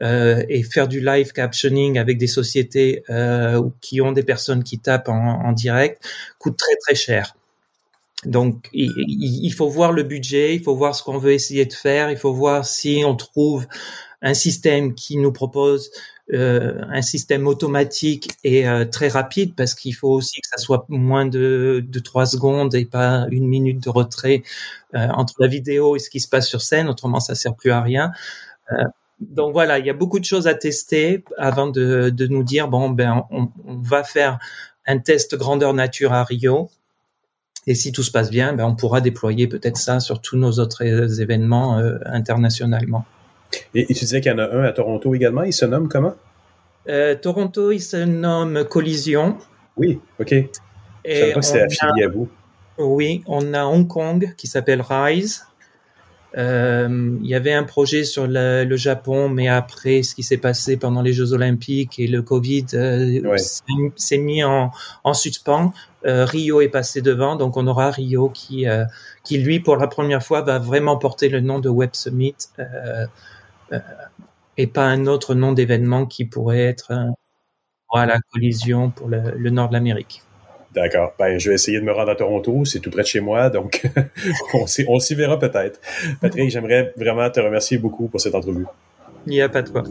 K: euh, et faire du live captioning avec des sociétés euh, qui ont des personnes qui tapent en, direct coûte très très cher. Donc il, faut voir le budget, il faut voir ce qu'on veut essayer de faire, il faut voir si on trouve un système qui nous propose euh, un système automatique et euh, très rapide parce qu'il faut aussi que ça soit moins de, de 3 secondes et pas une minute de retrait euh, entre la vidéo et ce qui se passe sur scène, autrement ça sert plus à rien. donc voilà, il y a beaucoup de choses à tester avant de, de nous dire bon ben on, on, va faire un test grandeur nature à Rio. Et si tout se passe bien, ben on pourra déployer peut-être ça sur tous nos autres événements internationalement.
J: Et, tu disais qu'il y en a un à Toronto également. Il se nomme comment?
K: Euh, Toronto, il se nomme Collision.
J: Oui, OK. Et Je pas que c'était affilié à vous.
K: Oui, on a Hong Kong qui s'appelle Rise. Euh, il y avait un projet sur le, Japon, mais après ce qui s'est passé pendant les Jeux Olympiques et le Covid euh, s'est mis en, en suspens. Rio est passé devant, donc on aura Rio qui, qui lui, pour la première fois, va vraiment porter le nom de Web Summit euh, et pas un autre nom d'événement qui pourrait être à la collision pour le, nord de l'Amérique.
J: D'accord. Ben, je vais essayer de me rendre à Toronto. C'est tout près de chez moi, donc [LAUGHS] on s'y verra peut-être. Patrick, j'aimerais vraiment te remercier beaucoup pour cette entrevue.
K: Il n'y a pas de quoi.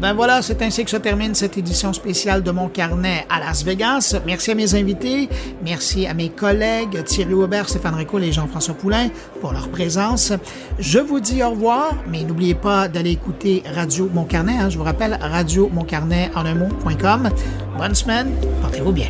B: Ben voilà, c'est ainsi que se termine cette édition spéciale de mon carnet à Las Vegas. Merci à mes invités, merci à mes collègues Thierry Weber, Stéphane Rico et Jean-François Poulain pour leur présence. Je vous dis au revoir, mais n'oubliez pas d'aller écouter Radio Mon Carnet. Hein. je vous rappelle, radio Mon Carnet en un mot.com. Bonne semaine, portez-vous bien.